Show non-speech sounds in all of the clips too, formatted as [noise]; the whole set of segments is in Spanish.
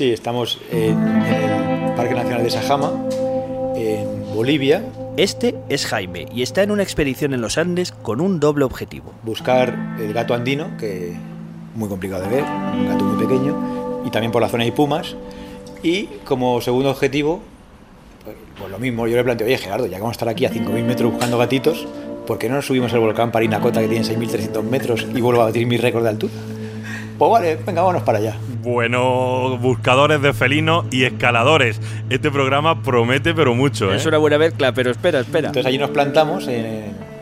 Sí, estamos en, en el Parque Nacional de Sajama, en Bolivia, Este es Jaime y está en una expedición en los Andes con un doble objetivo. buscar el gato andino, que muy complicado de ver, un gato muy pequeño, y también por la zona hay pumas. Y como segundo objetivo, pues, pues lo mismo, yo le planteo, oye Gerardo, ya que vamos a estar aquí a 5.000 metros buscando gatitos, ¿por qué no nos subimos al volcán Parinacota que tiene 6.300 metros y vuelvo a batir mi récord de altura? Pues vale, venga, vámonos para allá. Bueno, buscadores de felinos y escaladores. Este programa promete pero mucho, ¿eh? Es una buena mezcla, pero espera, espera. Entonces allí nos plantamos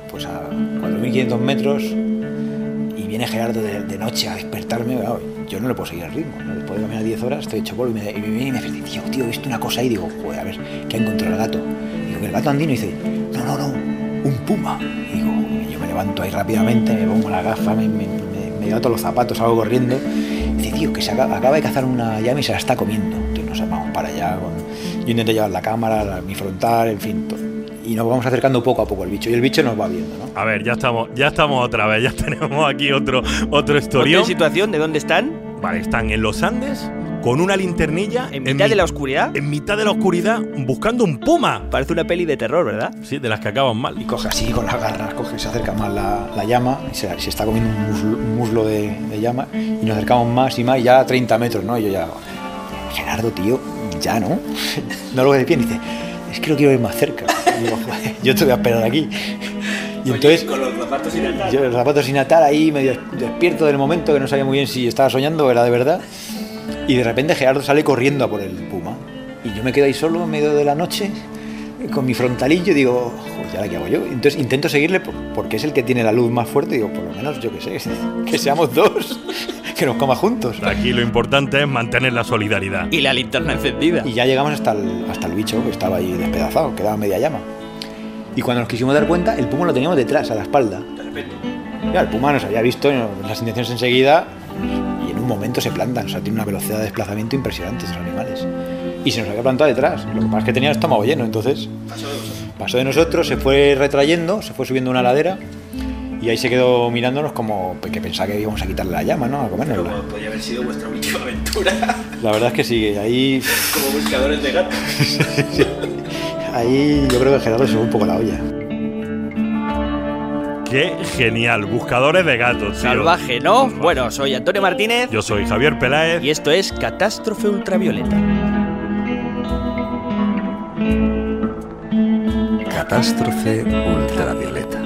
pues a 4.500 metros y viene Gerardo de, de noche a despertarme. Claro, yo no le puedo seguir el ritmo. ¿no? Después de caminar 10 horas estoy hecho polvo y me, y me viene y me dice, tío, tío, he visto una cosa ahí. Digo, joder, a ver, ¿qué ha encontrado el gato? Digo, que el gato andino y dice, no, no, no, un puma. Y digo, yo me levanto ahí rápidamente, me pongo la gafa, me, me, me, llevo todos los zapatos, salgo corriendo. Y dice, tío, que se acaba, acaba de cazar una llama y se la está comiendo. Entonces nos vamos para allá. con- yo intenté llevar la cámara, la- mi frontal, en fin, todo y nos vamos acercando poco a poco al bicho y el bicho nos va viendo, ¿no? A ver, ya estamos, ya estamos otra vez, ya [laughs] tenemos aquí otro, otro ¿Ponte historión. en situación de dónde están? Vale, están en los Andes con una linternilla En mitad mi- de la oscuridad. En mitad de la oscuridad buscando un puma. Parece una peli de terror, ¿verdad? Sí, de las que acaban mal. Y coge así con las garras, coge, se acerca más la, la llama, y se, se está comiendo un muslo, un muslo de, de llama y nos acercamos más y más y ya a 30 metros, ¿no? Y yo ya, Gerardo, tío, ya, ¿no? [laughs] no lo ves de pie, y dice, es que lo quiero ver más cerca. Y digo, "Joder, yo te voy a esperar aquí. Y entonces... los zapatos sin atar. Yo los zapatos sin atar ahí, medio despierto del momento, que no sabía muy bien si estaba soñando o era de verdad. Y de repente Gerardo sale corriendo a por el puma. Y yo me quedo ahí solo en medio de la noche, con mi frontalillo, y digo, joder, ¿ya la que hago yo? Entonces intento seguirle por- porque es el que tiene la luz más fuerte. Digo, por lo menos, yo qué sé, [laughs] que seamos dos, [laughs] que nos coma juntos. Aquí lo importante es mantener la solidaridad. Y la linterna encendida. Y ya llegamos hasta el, hasta el bicho que estaba ahí despedazado, quedaba media llama. Y cuando nos quisimos dar cuenta, el puma lo teníamos detrás, a la espalda. De repente. Ya, el puma nos había visto las intenciones enseguida y momento se plantan. O sea, tiene una velocidad de desplazamiento impresionante esos animales. Y se nos había plantado detrás. Lo que pasa es que tenía el estómago lleno, entonces pasó de nosotros, se fue retrayendo, se fue subiendo una ladera y ahí se quedó mirándonos como que pensaba que íbamos a quitarle la llama, ¿no? A comérnosla. podría haber sido vuestra última aventura [laughs] La verdad es que sí, ahí, como buscadores de gatos. [laughs] ahí yo creo que Gerardo se fue un poco la olla. Qué genial. Buscadores de gatos. tío. Salvaje, ¿no? Bueno, soy Antonio Martínez Yo soy Javier Peláez. y esto es Catástrofe Ultravioleta. Catástrofe ultravioleta.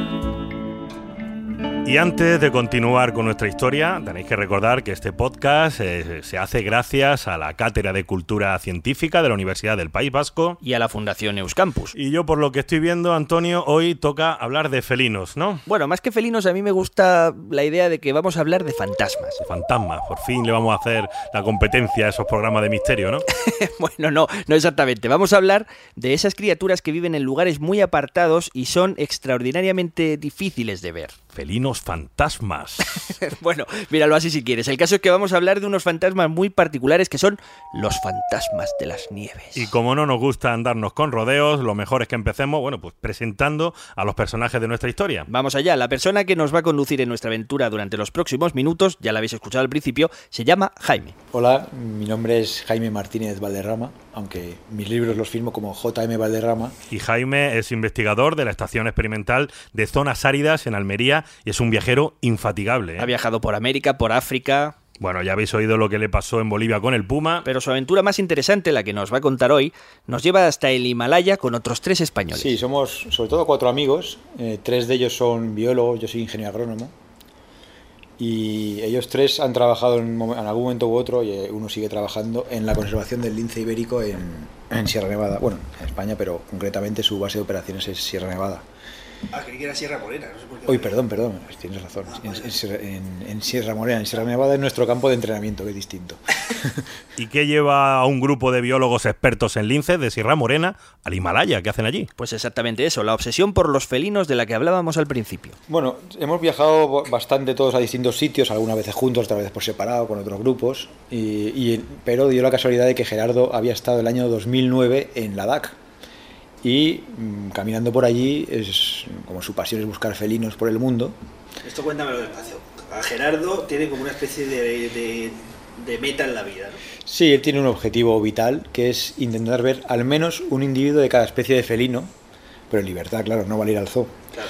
Y antes de continuar con nuestra historia, tenéis que recordar que este podcast eh, se hace gracias a la Cátedra de Cultura Científica de la Universidad del País Vasco. Y a la Fundación Euskampus. Y yo, por lo que estoy viendo, Antonio, hoy toca hablar de felinos, ¿no? Bueno, más que felinos, a mí me gusta la idea de que vamos a hablar de fantasmas. De fantasmas. Por fin le vamos a hacer la competencia a esos programas de misterio, ¿no? [laughs] bueno, no, no exactamente. Vamos a hablar de esas criaturas que viven en lugares muy apartados y son extraordinariamente difíciles de ver. Felinos fantasmas. [laughs] bueno, míralo así si quieres. El caso es que vamos a hablar de unos fantasmas muy particulares que son los fantasmas de las nieves. Y como no nos gusta andarnos con rodeos, lo mejor es que empecemos, bueno, pues presentando a los personajes de nuestra historia. Vamos allá, la persona que nos va a conducir en nuestra aventura durante los próximos minutos, ya la habéis escuchado al principio, se llama Jaime. Hola, mi nombre es Jaime Martínez Valderrama, aunque mis libros los firmo como JM Valderrama. Y Jaime es investigador de la Estación Experimental de Zonas Áridas en Almería y es un viajero infatigable. ¿eh? Ha viajado por América, por África, Bueno, ya habéis oído lo que le pasó en Bolivia con el Puma. pero su aventura más interesante, la que nos va a contar hoy, nos lleva hasta el Himalaya con otros tres españoles. Sí, somos sobre todo cuatro amigos. eh, tres de ellos son biólogos, yo soy ingeniero agrónomo. Y ellos tres han trabajado en, algún momento u otro, y eh, uno sigue trabajando en la conservación del lince ibérico en, en Sierra Nevada. Bueno, en España, pero concretamente su base de operaciones es Sierra Nevada. Ah, creí que era Sierra Morena, no sé por qué. Uy, perdón, perdón, pues tienes razón. En, en Sierra- en- en Sierra Morena, en Sierra Nevada es nuestro campo de entrenamiento, que es distinto. [laughs] ¿Y qué lleva a un grupo de biólogos expertos en linces de Sierra Morena al Himalaya? ¿Qué hacen allí? Pues exactamente eso, la obsesión por los felinos de la que hablábamos al principio. Bueno, hemos viajado bastante todos a distintos sitios, algunas veces juntos, otras veces por separado, con otros grupos, y, y- pero dio la casualidad de que Gerardo había estado el año 2009 en Ladakh. Y mm, caminando por allí, es como su pasión es buscar felinos por el mundo. Esto cuéntamelo despacio. A Gerardo tiene como una especie de, de de meta en la vida. ¿no? Sí, él tiene un objetivo vital que es intentar ver al menos un individuo de cada especie de felino, pero en libertad, claro, no va a ir al zoo. Claro.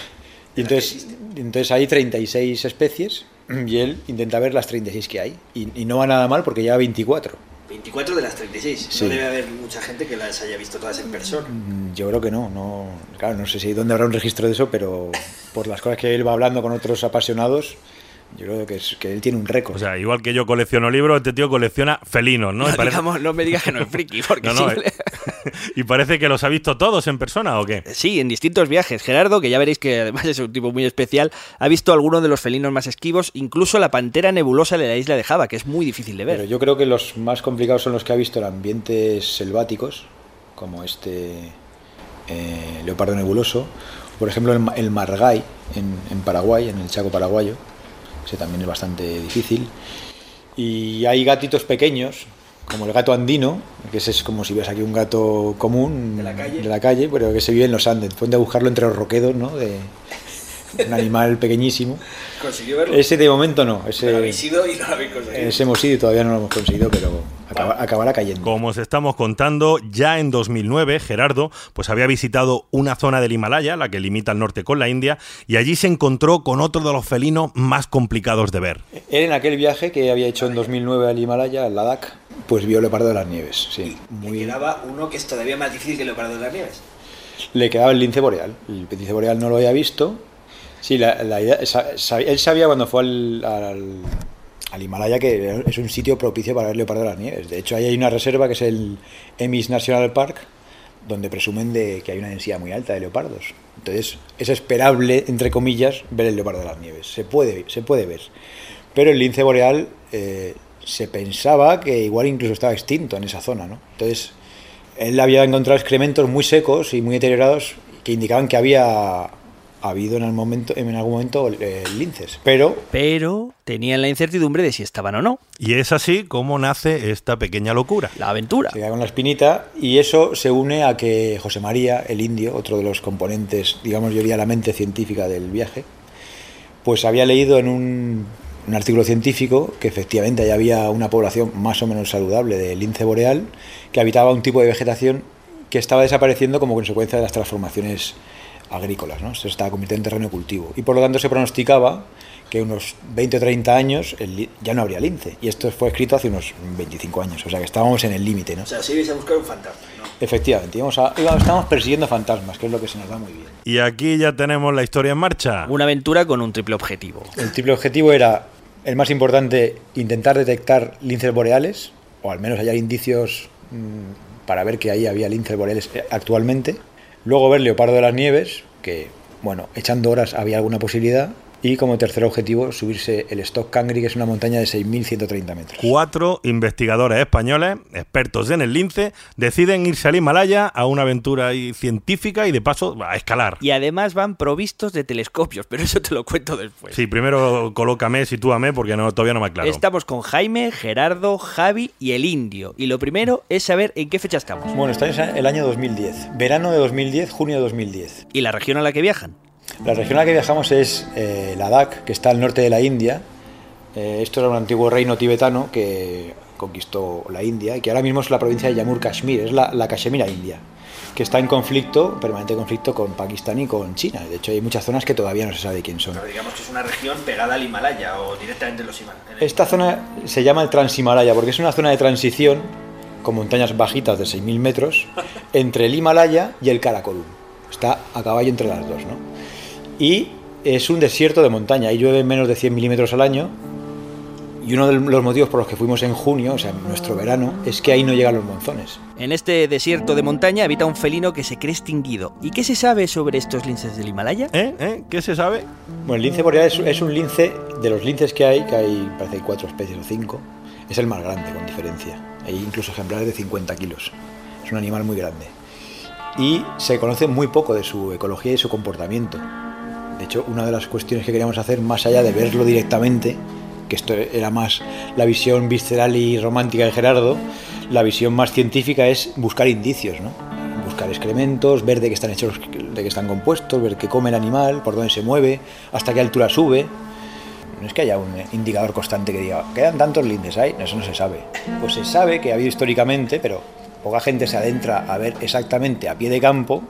Y entonces, entonces hay 36 especies y él intenta ver las 36 que hay. Y, y no va nada mal porque lleva 24. 24 de las 36. Sí. No debe haber mucha gente que las haya visto todas en persona. Mm, Yo creo que no, no, claro, no sé si dónde habrá un registro de eso, pero por las cosas que él va hablando con otros apasionados, yo creo que, es, que él tiene un récord. O sea, igual que yo colecciono libros, este tío colecciona felinos, ¿no? No, Y parece- digamos, no me digas que no es friki, porque [laughs] No, no, sí. eh. [laughs] y parece que los ha visto todos en persona, ¿o qué? Sí, en distintos viajes. Gerardo, que ya veréis que además es un tipo muy especial, ha visto algunos de los felinos más esquivos, incluso la pantera nebulosa de la isla de Java, que es muy difícil de ver. Pero yo creo que los más complicados son los que ha visto en ambientes selváticos, como este eh, leopardo nebuloso, por ejemplo el, ma- el margay en, en Paraguay, en el Chaco paraguayo, ese también es bastante difícil. Y hay gatitos pequeños, como el gato andino, que ese es como si ves aquí un gato común De la calle. de la calle, pero que se vive en los Andes. Ponte a buscarlo entre los roquedos, ¿no? De un animal pequeñísimo. ¿Consiguió verlo? Ese de momento no, ese, ido y no lo habéis conseguido. ese hemos ido y todavía no lo hemos conseguido, pero acaba- acabará cayendo. Como os estamos contando, ya en 2009 Gerardo pues había visitado una zona del Himalaya, la que limita al norte con la India, y allí se encontró con otro de los felinos más complicados de ver. Él en aquel viaje que había hecho en 2009 al Himalaya, al Ladakh, pues vio leopardo de las nieves. Sí, Le muy, quedaba uno que es todavía más difícil que el leopardo de las nieves. le quedaba el lince boreal. El lince boreal no lo había visto. Sí, la, la idea, él sabía cuando fue al, al, al Himalaya que es un sitio propicio para ver leopardo de las nieves. De hecho, ahí hay una reserva que es el Emis National Park, donde presumen de que hay una densidad muy alta de leopardos. Entonces, es esperable, entre comillas, ver el leopardo de las nieves. Se puede, se puede ver. Pero el lince boreal eh, se pensaba que igual incluso estaba extinto en esa zona, ¿no? Entonces, él había encontrado excrementos muy secos y muy deteriorados que indicaban que había habido en, el momento, en algún momento eh, linces. Pero Pero tenían la incertidumbre de si estaban o no. Y es así como nace esta pequeña locura. La aventura. se queda con la espinita y eso se une a que José María, el indio, otro de los componentes, digamos, yo diría la mente científica del viaje, pues había leído en un, un artículo científico que efectivamente ahí había una población más o menos saludable de lince boreal que habitaba un tipo de vegetación que estaba desapareciendo como consecuencia de las transformaciones agrícolas, ¿no? Se estaba convirtiendo en terreno de cultivo. Y por lo tanto se pronosticaba que unos 20 o 30 años el ya no habría lince. Y esto fue escrito hace unos 25 años, o sea que estábamos en el límite, ¿no? sea, si ibais a buscar un fantasma, ¿no? Efectivamente, íbamos a, estábamos persiguiendo fantasmas, que es lo que se nos da muy bien. Y aquí ya tenemos la historia en marcha. Una aventura con un triple objetivo. El triple objetivo era, el más importante, intentar detectar linces boreales, o al menos hallar indicios mm, para ver que ahí había linces boreales actualmente. Luego ver leopardo de las nieves, que, bueno, echando horas había alguna posibilidad. Y como tercer objetivo, subirse el Stock Kangri, que es una montaña de 6.130 metros. Cuatro investigadores españoles, expertos en el lince, deciden irse al Himalaya a una aventura ahí científica y de paso a escalar. Y además van provistos de telescopios, pero eso te lo cuento después. Sí, primero colócame, sitúame, porque no, todavía no me aclaro. Estamos con Jaime, Gerardo, Javi y el indio. Y lo primero es saber en qué fecha estamos. Bueno, está en el año 2010, verano de 2010, junio de 2010. Y la región a la que viajan. La región a la que viajamos es eh, Ladakh, que está al norte de la India. Eh, esto era un antiguo reino tibetano que conquistó la India y que ahora mismo es la provincia de Jammu Kashmir, es la, la Cachemira India, que está en conflicto, permanente conflicto con Pakistán y con China. De hecho, hay muchas zonas que todavía no se sabe quién son. digamos que es una región pegada al Himalaya o directamente en los Himalayas. Esta zona se llama el Transhimalaya porque es una zona de transición con montañas bajitas de 6.000 metros entre el Himalaya y el Karakorum. Está a caballo entre las dos, ¿no? Y es un desierto de montaña, ahí llueve menos de 100 milímetros al año. Y uno de los motivos por los que fuimos en junio, o sea, en nuestro verano, es que ahí no llegan los monzones. En este desierto de montaña habita un felino que se cree extinguido. ¿Y qué se sabe sobre estos linces del Himalaya? ¿Eh? ¿Eh? ¿Qué se sabe? Bueno, el lince boreal es, es un lince, de los linces que hay, que hay, parece que hay cuatro especies o cinco, es el más grande, con diferencia. Hay incluso ejemplares de 50 kilos. Es un animal muy grande. Y se conoce muy poco de su ecología y su comportamiento. De hecho, una de las cuestiones que queríamos hacer, más allá de verlo directamente, que esto era más la visión visceral y romántica de Gerardo, la visión más científica es buscar indicios, ¿no? Buscar excrementos, ver de qué están hechos, de qué están compuestos, ver qué come el animal, por dónde se mueve, hasta qué altura sube. No es que haya un indicador constante que diga, quedan tantos lindes ahí, eso no se sabe. Pues se sabe que ha habido históricamente, pero poca gente se adentra a ver exactamente a pie de campo,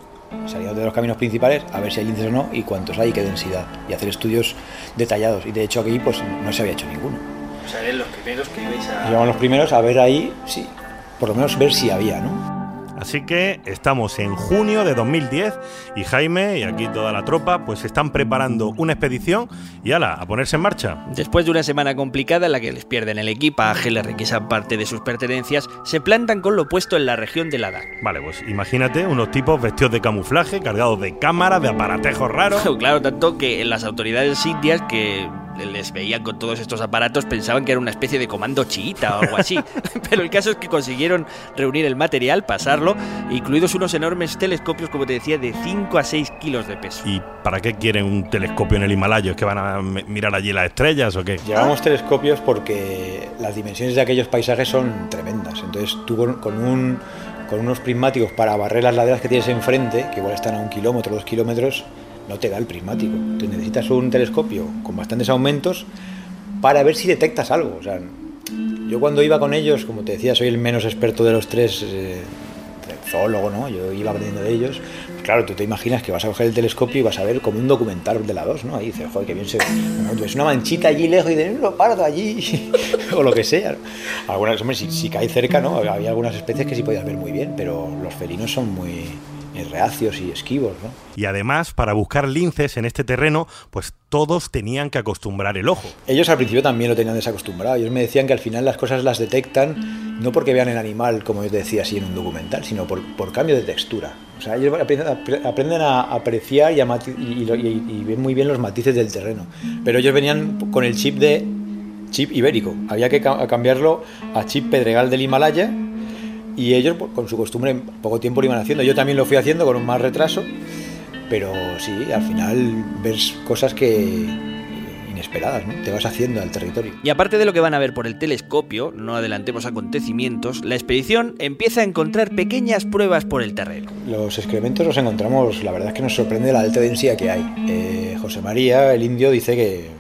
saliendo de los caminos principales, a ver si hay linces o no y cuántos hay y qué densidad. Y hacer estudios detallados. Y de hecho aquí pues no se había hecho ninguno. O sea, eran los primeros que ibais a. Llevamos los primeros a ver ahí, sí, por lo menos ver si había, ¿no? Así que estamos en junio de 2010 y Jaime y aquí toda la tropa pues están preparando una expedición y ala, a ponerse en marcha. Después de una semana complicada en la que les pierden el equipaje, les requisan parte de sus pertenencias, se plantan con lo puesto en la región de Ladakh. Vale, pues imagínate unos tipos vestidos de camuflaje, cargados de cámaras, de aparatejos raros. [laughs] Claro, tanto que las autoridades indias que les veían con todos estos aparatos pensaban que era una especie de comando chiita o algo así. [laughs] [laughs] Pero el caso es que consiguieron reunir el material, pasarlo, incluidos unos enormes telescopios, como te decía, de 5 a 6 kilos de peso. ¿Y para qué quieren un telescopio en el Himalaya? ¿Es que van a mirar allí las estrellas o qué? Llevamos telescopios porque las dimensiones de aquellos paisajes son tremendas. Entonces tú con, con un, con unos prismáticos para barrer las laderas que tienes enfrente, que igual están a un kilómetro, dos kilómetros, no te da el prismático. Tú necesitas un telescopio con bastantes aumentos para ver si detectas algo. O sea, yo cuando iba con ellos, como te decía, soy el menos experto de los tres, eh, zoólogo, ¿no? Yo iba aprendiendo de ellos. Pues claro, tú te imaginas que vas a coger el telescopio y vas a ver como un documental de la 2, ¿no? Ahí dices, joder, que bien se ve. No, una manchita allí lejos y dices, lo pardo allí, [laughs] o lo que sea. Algunas, hombre, si, si cae cerca, ¿no? Había algunas especies que sí podías ver muy bien, pero los felinos son muy reacios y esquivos, ¿no? Y además, para buscar linces en este terreno, pues todos tenían que acostumbrar el ojo. Ellos al principio también lo tenían desacostumbrado. Ellos me decían que al final las cosas las detectan no porque vean el animal, como yo te decía así en un documental, sino por, por cambio de textura. O sea, ellos aprenden, apre- aprenden a apreciar y, a y, y- y ven muy bien los matices del terreno. Pero ellos venían con el chip de chip ibérico. Había que ca- cambiarlo a chip pedregal del Himalaya y ellos, pues, con su costumbre, en poco tiempo lo iban haciendo. Yo también lo fui haciendo con un más retraso, pero sí, al final ves cosas que inesperadas, ¿no? Te vas haciendo al territorio. Y aparte de lo que van a ver por el telescopio, no adelantemos acontecimientos, la expedición empieza a encontrar pequeñas pruebas por el terreno. Los excrementos los encontramos, la verdad es que nos sorprende la alta densidad que hay. Eh, José María, el indio, dice que,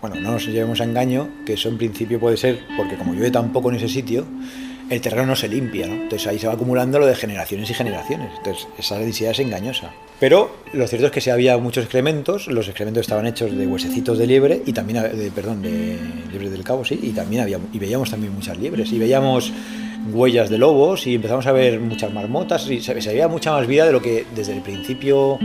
bueno, no nos llevemos a engaño, que eso en principio puede ser porque como llueve tan poco en ese sitio, el terreno no se limpia, ¿no? Entonces ahí se va acumulando lo de generaciones y generaciones. Entonces esa densidad es engañosa. Pero lo cierto es que sí había muchos excrementos, los excrementos estaban hechos de huesecitos de liebre y también, de, perdón, de liebre del cabo, sí, y también había, y veíamos también muchas liebres, y veíamos huellas de lobos y empezamos a ver muchas marmotas y se, se veía mucha más vida de lo que desde el principio,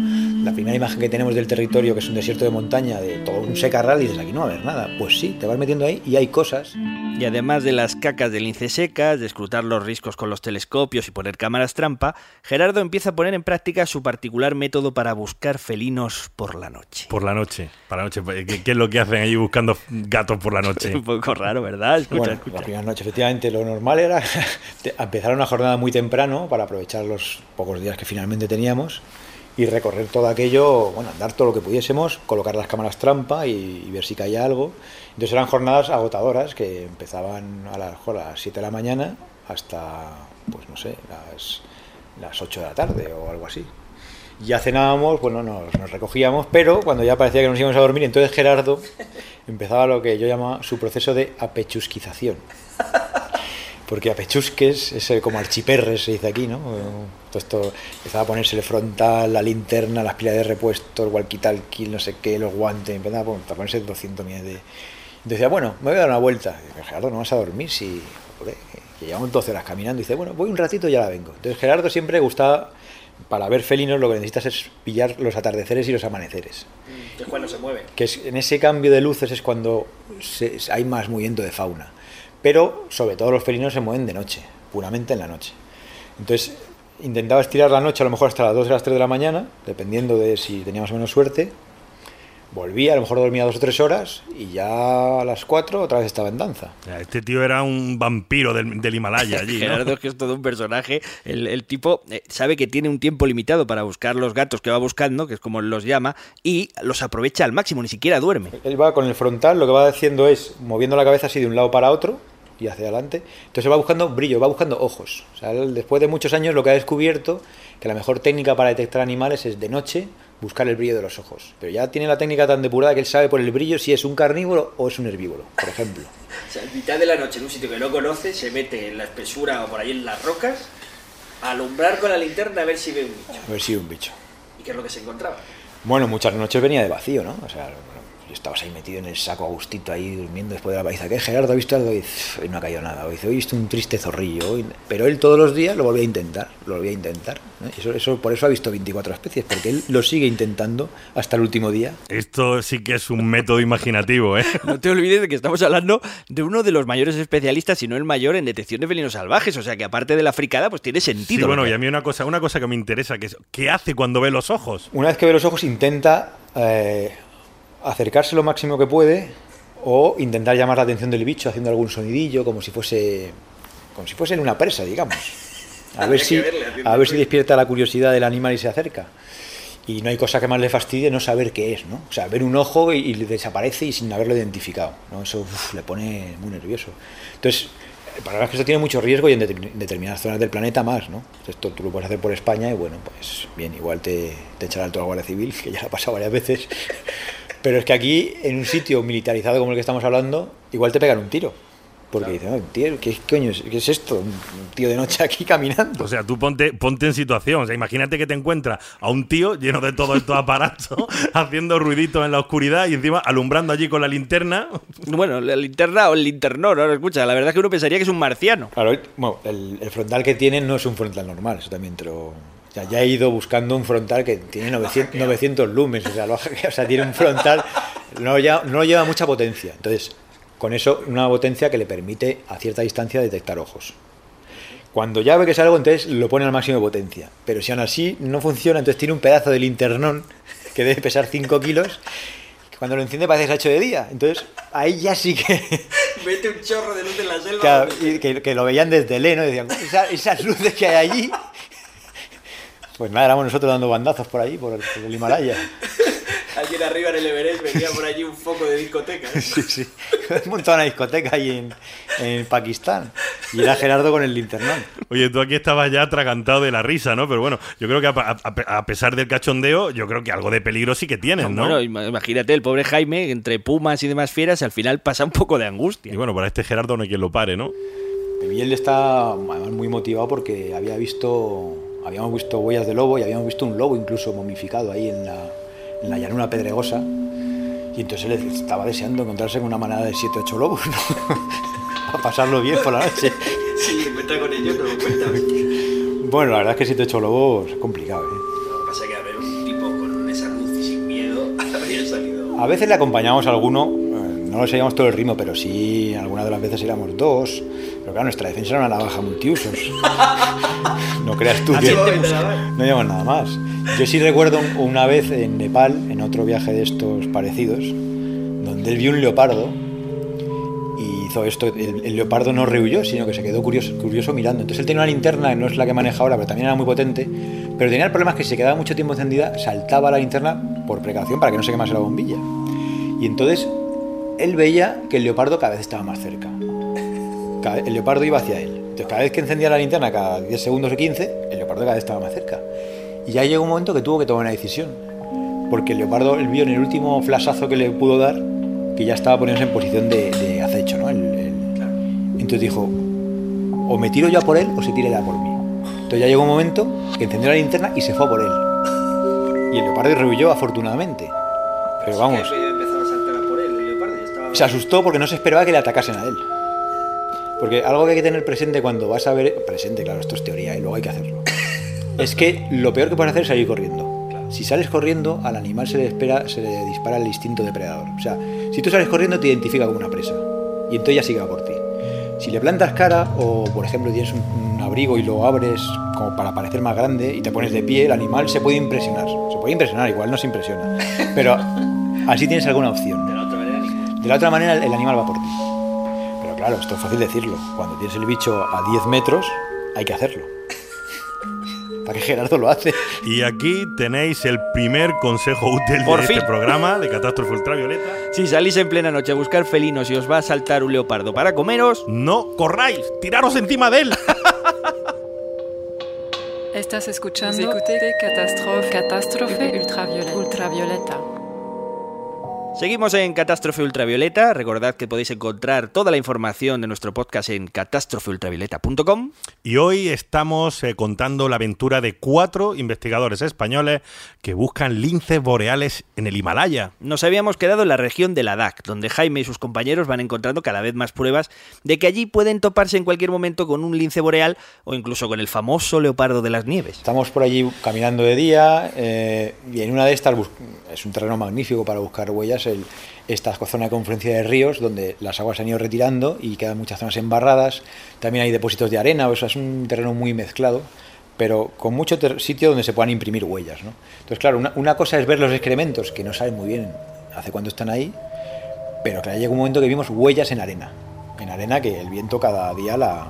la primera imagen que tenemos del territorio, que es un desierto de montaña, de todo un secarral, y dices, aquí no va a haber nada. Pues sí, te vas metiendo ahí y hay cosas. Y además de las cacas de lince secas, de escrutar los riscos con los telescopios y poner cámaras trampa, Gerardo empieza a poner en práctica su particular método para buscar felinos por la noche. Por la noche. Por la noche. ¿Qué, qué es lo que hacen allí buscando gatos por la noche? Un poco raro, ¿verdad? Escucha, bueno, escucha. la primera noche, efectivamente, lo normal era [laughs] empezar una jornada muy temprano para aprovechar los pocos días que finalmente teníamos y recorrer todo aquello, bueno, andar todo lo que pudiésemos, colocar las cámaras trampa y, ver si caía algo. Entonces eran jornadas agotadoras que empezaban a las, a las 7 de la mañana hasta, pues no sé, las, las 8 de la tarde o algo así. Ya cenábamos, bueno, nos, nos recogíamos, pero cuando ya parecía que nos íbamos a dormir, entonces Gerardo empezaba lo que yo llamaba su proceso de apechusquización. Porque apechusques es eh, como archiperres, se dice aquí, ¿no? Todo esto empezaba a ponerse el frontal, la linterna, las pilas de repuesto, el walkie-talkie, no sé qué, los guantes, empezaba a pon- a ponerse 200 millones de... Entonces decía, bueno, me voy a dar una vuelta. Y dice, Gerardo, no vas a dormir si... joder, que llevamos 12 horas caminando. Y dice, bueno, voy un ratito y ya la vengo. Entonces Gerardo siempre gustaba, para ver felinos, lo que necesitas es pillar los atardeceres y los amaneceres Que cuando se mueve. que es- en ese cambio de luces es cuando se- hay más movimiento de fauna. Pero sobre todo los felinos se mueven de noche, puramente en la noche. Entonces intentaba estirar la noche a lo mejor hasta las 2 o las 3 de la mañana, dependiendo de si teníamos menos suerte. Volvía, a lo mejor dormía dos o tres horas y ya a las 4 otra vez estaba en danza. Este tío era un vampiro del, del Himalaya [laughs] allí, ¿no? Gerardo es que es todo un personaje. El, el tipo eh, sabe que tiene un tiempo limitado para buscar los gatos que va buscando, que es como él los llama, y los aprovecha al máximo, ni siquiera duerme. Él va con el frontal, lo que va haciendo es moviendo la cabeza así de un lado para otro y hacia adelante. Entonces va buscando brillo, va buscando ojos. O sea, él, después de muchos años lo que ha descubierto que la mejor técnica para detectar animales es de noche buscar el brillo de los ojos. Pero ya tiene la técnica tan depurada que él sabe por el brillo si es un carnívoro o es un herbívoro, por ejemplo. O sea, en mitad de la noche en un sitio que no conoce, se mete en la espesura o por ahí en las rocas a alumbrar con la linterna a ver si ve un bicho. A ver si un bicho. ¿Y qué es lo que se encontraba? Bueno, muchas noches venía de vacío, ¿no? O sea, yo estabas ahí metido en el saco a gustito ahí durmiendo después de la paliza. ¿Qué, Gerardo, ha visto algo? Y hoy no ha caído nada. Hoy dice, hoy he visto un triste zorrillo. hoy- Pero él todos los días lo volvía a intentar, lo volvía a intentar. Eso, eso, por eso ha visto 24 especies, porque él lo sigue intentando hasta el último día. Esto sí que es un método imaginativo, ¿eh? [laughs] No te olvides de que estamos hablando de uno de los mayores especialistas, si no el mayor, en detección de felinos salvajes. O sea que aparte de la fricada, pues tiene Sí, sentido. bueno, lo que y a mí una cosa, una cosa que me interesa, que es, ¿qué hace cuando ve los ojos? Una vez que ve los ojos, intenta eh, acercarse lo máximo que puede o intentar llamar la atención del bicho haciendo algún sonidillo, como si fuese, como si fuese en una presa, digamos. A ver [laughs] si, a ver si despierta la curiosidad del animal y se acerca. Y no hay cosa que más le fastidie no saber qué es, ¿no? O sea, ver un ojo y, y desaparece y sin haberlo identificado, ¿no? Eso uf, le pone muy nervioso. Entonces, el problema es que esto tiene mucho riesgo y en determin- determinadas zonas del planeta más, ¿no? Esto tú lo puedes hacer por España y bueno, pues bien, igual te, te echará toda la Guardia Civil, [laughs] que ya lo ha pasado varias veces. Pero es que aquí, en un sitio militarizado como el que estamos hablando, igual te pegan un tiro. Porque dicen, "Oh, tío, ¿qué coño es, qué es esto? Un tío de noche aquí caminando. O sea, tú ponte, ponte en situación. O sea, imagínate que te encuentras a un tío lleno de todo estos aparatos, [laughs] haciendo ruiditos en la oscuridad y encima alumbrando allí con la linterna. Bueno, la linterna o el linternón, ¿no? Escucha, la verdad es que uno pensaría que es un marciano. Claro, el- bueno, el, el frontal que tienen no es un frontal normal, eso también te lo... O sea, ya he ido buscando un frontal que tiene 900, 900 lumens, o sea, lo o sea, tiene un frontal, no, ya, no lleva mucha potencia. Entonces, con eso, una potencia que le permite a cierta distancia detectar ojos. Cuando ya ve que es algo, entonces lo pone al máximo de potencia. Pero si aún así no funciona, entonces tiene un pedazo de linternón que debe pesar 5 kilos, cuando lo enciende parece que se ha hecho de día. Entonces, ahí ya sí que... [laughs] Mete un chorro de luz en la selva. Claro, y que, que lo veían desde Leno y decían, "Esa- esas luces que hay allí. Pues nada, éramos nosotros dando bandazos por allí, por el, por el Himalaya. [laughs] Alguien arriba en el Everest venía por allí un foco de discoteca. ¿eh? Sí, sí. [laughs] Montado una discoteca ahí en, en Pakistán. Y era Gerardo con el linternón. Oye, tú aquí estabas ya atragantado de la risa, ¿no? Pero bueno, yo creo que a, a- a pesar del cachondeo, yo creo que algo de peligro sí que tienes, ¿no? Bueno, ima- imagínate, el pobre Jaime, entre pumas y demás fieras, al final pasa un poco de angustia. Y bueno, para este Gerardo no hay quien lo pare, ¿no? Y él está además muy motivado porque había visto, habíamos visto huellas de lobo y habíamos visto un lobo incluso momificado ahí en la, en la llanura pedregosa. Y entonces él estaba deseando encontrarse con una manada de 7 8 lobos, ¿no? [laughs] Para pasarlo bien por la noche. Sí, encuentra con ellos, no lo cuenta. Lo Bueno, la verdad es que 7 8 lobos es complicado, ¿eh? que pasa es que a ver un tipo con esa luz y sin miedo [laughs] habría salido. A veces le acompañamos a alguno, eh, no lo seguíamos todo el ritmo, pero sí, algunas de las veces éramos dos. Pero claro, nuestra defensa era una navaja multiusos. [laughs] No creas tú que no llevamos nada más. Yo sí recuerdo un- una vez en Nepal, en otro viaje de estos parecidos, donde él vio un leopardo y hizo esto. El, el leopardo no rehuyó, sino que se quedó curioso, curioso mirando. Entonces él tenía una linterna, no es la que maneja ahora, pero también era muy potente. Pero tenía el problema es que si se quedaba mucho tiempo encendida, saltaba la linterna por precaución para que no se quemase la bombilla. Y entonces él veía que el leopardo cada vez estaba más cerca. El leopardo iba hacia él. Entonces cada vez que encendía la linterna, cada 10 segundos o 15, el leopardo cada vez estaba más cerca. Y ya llegó un momento que tuvo que tomar una decisión. Porque el leopardo él vio en el último flashazo que le pudo dar que ya estaba poniéndose en posición de, de acecho, ¿no? El- el- Entonces dijo, o me tiro yo a por él o se tira ya por mí. Entonces ya llegó un momento que encendió la linterna y se fue a por él. Y el leopardo rehuyó afortunadamente. Pero vamos, empezaba a por él, el leopardo estaba. se asustó porque no se esperaba que le atacasen a él. Porque algo que hay que tener presente cuando vas a ver. Presente, claro, esto es teoría y luego hay que hacerlo. [laughs] Es que lo peor que puedes hacer es salir corriendo. Si sales corriendo, al animal se le, espera, se le dispara el instinto depredador. O sea, si tú sales corriendo, te identifica como una presa. Y entonces ya va por ti. Si le plantas cara, o por ejemplo tienes un, un abrigo y lo abres como para parecer más grande y te pones de pie, el animal se puede impresionar. Se puede impresionar, igual no se impresiona. Pero así tienes alguna opción. De la otra manera, De la otra manera, el animal va por ti. Claro, esto es fácil decirlo. Cuando tienes el bicho a 10 metros, hay que hacerlo. ¿Para qué Gerardo lo hace? Y aquí tenéis el primer consejo útil Por de fin. este programa de Catástrofe Ultravioleta. Si salís en plena noche a buscar felinos y os va a saltar un leopardo para comeros, No corráis, tiraros encima de él. Estás escuchando Catástrofe, Catástrofe Ultravioleta. Ultravioleta. Seguimos en Catástrofe Ultravioleta. Recordad que podéis encontrar toda la información de nuestro podcast en catástrofeultravioleta.com. Y hoy estamos eh, contando la aventura de cuatro investigadores españoles que buscan linces boreales en el Himalaya. Nos habíamos quedado en la región de Ladakh, donde Jaime y sus compañeros van encontrando cada vez más pruebas de que allí pueden toparse en cualquier momento con un lince boreal o incluso con el famoso leopardo de las nieves. Estamos por allí caminando de día eh, y en una de estas es un terreno magnífico para buscar huellas. El, esta zona de confluencia de ríos donde las aguas se han ido retirando y quedan muchas zonas embarradas. También hay depósitos de arena, o sea, es un terreno muy mezclado, pero con mucho sitio donde se puedan imprimir huellas. ¿no? Entonces, claro, una, una cosa es ver los excrementos, que no saben muy bien hace cuánto están ahí, pero claro, llega un momento que vimos huellas en arena. En arena que el viento cada día la,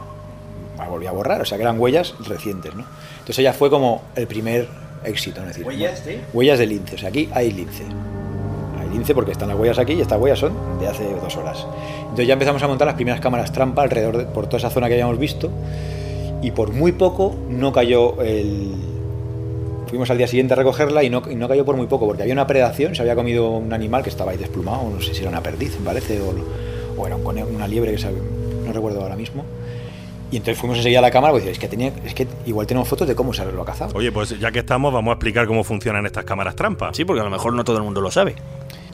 la volvía a borrar, o sea que eran huellas recientes. ¿no? Entonces ella fue como el primer éxito, es decir, ¿Huellas de? Huellas de lince, o sea, aquí hay lince. Hay lince porque están las huellas aquí y estas huellas son de hace dos horas. Entonces ya empezamos a montar las primeras cámaras trampa alrededor de, por toda esa zona que habíamos visto y por muy poco no cayó el... Fuimos al día siguiente a recogerla y no, y no cayó por muy poco porque había una predación, se había comido un animal que estaba ahí desplumado, no sé si era una perdiz, me parece, o, o era un conejo, una liebre que se- no recuerdo ahora mismo. Y entonces fuimos enseguida a la cámara y decía, es que, tenía, es que igual tenemos fotos de cómo se lo ha cazado. Oye, pues ya que estamos, vamos a explicar cómo funcionan estas cámaras trampa. Sí, porque a lo mejor no todo el mundo lo sabe.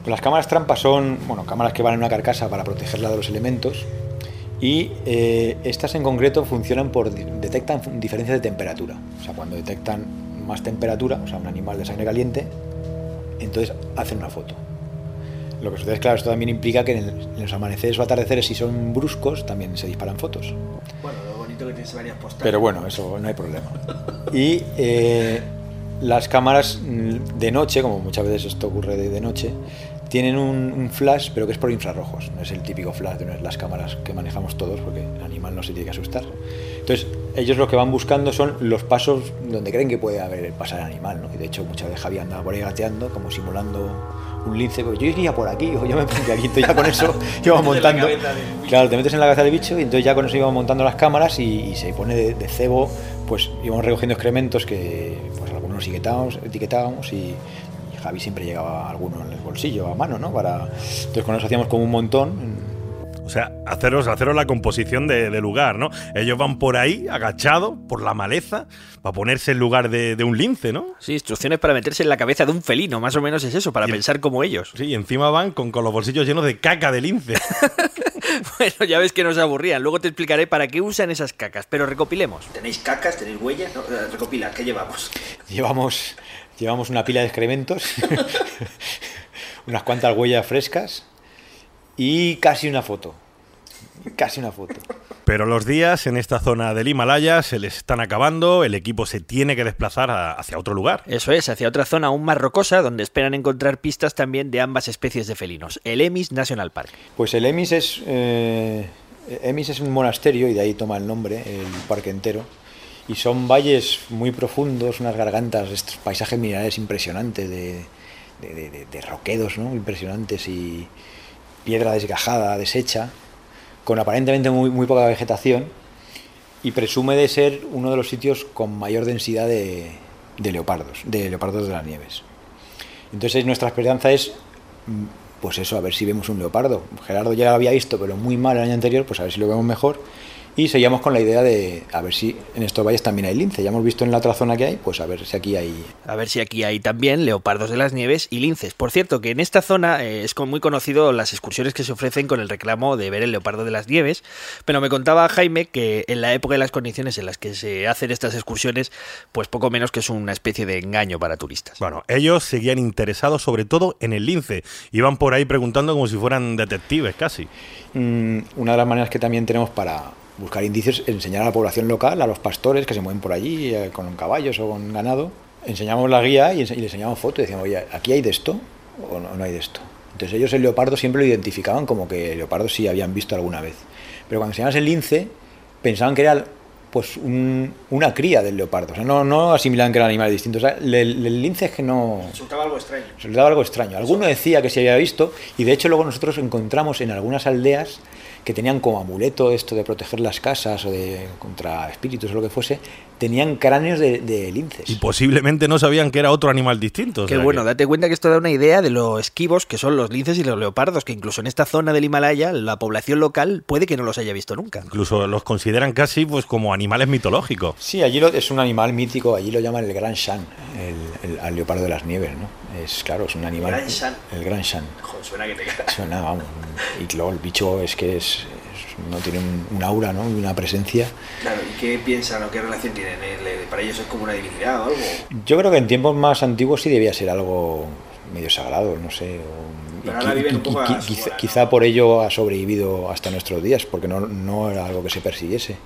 Pues las cámaras trampas son bueno, cámaras que van en una carcasa para protegerla de los elementos y eh, estas en concreto funcionan por detectan diferencias de temperatura. O sea, cuando detectan más temperatura, o sea, un animal de sangre caliente, entonces hacen una foto. Lo que sucede es, claro, esto también implica que en, el- en los amaneceres o atardeceres, si son bruscos, también se disparan fotos. Bueno, lo bonito que tienes varias postales. Pero bueno, eso no hay problema. Y eh, las cámaras de noche, como muchas veces esto ocurre de, de noche, tienen un, un flash, pero que es por infrarrojos. No es el típico flash de las cámaras que manejamos todos, porque el animal no se tiene que asustar. Entonces, ellos lo que van buscando son los pasos donde creen que puede haber pasar el animal. ¿no? Y de hecho, muchas veces Javier andaba por ahí gateando, como simulando un lince. Pues yo iría por aquí, [laughs] o yo me pondría aquí. Entonces, ya con eso [laughs] la montando. Claro, te metes en la cabeza del bicho y entonces ya con eso íbamos montando las cámaras y, y se pone de, de cebo, pues íbamos recogiendo excrementos que pues algunos etiquetábamos, etiquetábamos y Javi siempre llegaba alguno en el bolsillo a mano, ¿no? Para, entonces con eso hacíamos como un montón. O sea, haceros, haceros la composición de, de lugar, ¿no? Ellos van por ahí, agachados, por la maleza, para ponerse en lugar de, de un lince, ¿no? Sí, instrucciones para meterse en la cabeza de un felino, más o menos es eso, para Y- pensar como ellos. Sí, y encima van con, con los bolsillos llenos de caca de lince. [laughs] Bueno, ya ves que nos aburrían. Luego te explicaré para qué usan esas cacas, pero recopilemos. ¿Tenéis cacas? ¿Tenéis huellas? No, eh, recopila, ¿qué llevamos? Llevamos, llevamos una pila de excrementos, [laughs] unas cuantas huellas frescas y casi una foto. Casi una foto. Pero los días en esta zona del Himalaya se les están acabando, el equipo se tiene que desplazar a- hacia otro lugar. Eso es, hacia otra zona aún más rocosa, donde esperan encontrar pistas también de ambas especies de felinos, el Emis National Park. Pues el Emis es, eh, Emis es un monasterio y de ahí toma el nombre, el parque entero. Y son valles muy profundos, unas gargantas, estos paisajes minerales impresionantes de, de, roquedos ¿no? impresionantes y piedra desgajada, deshecha, con aparentemente muy, muy poca vegetación y presume de ser uno de los sitios con mayor densidad de, de leopardos, de leopardos de las nieves. Entonces nuestra esperanza es, mm, pues eso, a ver si vemos un leopardo. Gerardo ya lo había visto, pero muy mal el año anterior, pues a ver si lo vemos mejor. Y seguíamos con la idea de a ver si en estos valles también hay lince. Ya hemos visto en la otra zona que hay, pues a ver si aquí hay... A ver si aquí hay también leopardos de las nieves y linces. Por cierto, que en esta zona eh, es muy conocido las excursiones que se ofrecen con el reclamo de ver el leopardo de las nieves, pero me contaba Jaime que en la época y las condiciones en las que se hacen estas excursiones, pues poco menos que es una especie de engaño para turistas. Bueno, ellos seguían interesados sobre todo en el lince. Iban por ahí preguntando como si fueran detectives casi. Mm, una de las maneras que también tenemos para buscar indicios enseñar a la población local, a los pastores que se mueven por allí eh, con caballos o con ganado. Enseñamos la guía y, ense- y le enseñamos fotos y decíamos, oye, ¿aquí hay de esto o no, no hay de esto? Entonces ellos el leopardo siempre lo identificaban como que el leopardo sí habían visto alguna vez. Pero cuando enseñabas el lince, pensaban que era pues un- una cría del leopardo. O sea, no, no asimilaban que eran animales distintos. O sea, el, el lince es que no... Resultaba algo extraño. Les daba algo extraño. Alguno decía que se había visto y de hecho luego nosotros encontramos en algunas aldeas que tenían como amuleto esto de proteger las casas o de contra espíritus o lo que fuese, tenían cráneos de, de linces. Y posiblemente no sabían que era otro animal distinto. o Qué sea bueno, que- date cuenta que esto da una idea de lo esquivos que son los linces y los leopardos, que incluso en esta zona del Himalaya la población local puede que no los haya visto nunca. Incluso los consideran casi pues como animales mitológicos. Sí, allí lo- es un animal mítico, allí lo llaman el Gran Shan, el, el- al leopardo de las nieves, ¿no? Es claro, es un animal. Gran Shan. El Gran Shan. Joder, suena que te cagas. Suena, vamos. Y luego el bicho es que es, es- no tiene un, un aura, ¿no? Una presencia. Claro, ¿y qué piensan o qué relación tienen? ¿El- ¿Para ellos es como una divinidad o algo? Yo creo que en tiempos más antiguos sí debía ser algo medio sagrado, no sé. quizá por ello ha sobrevivido hasta nuestros días, porque no, no era algo que se persiguiese.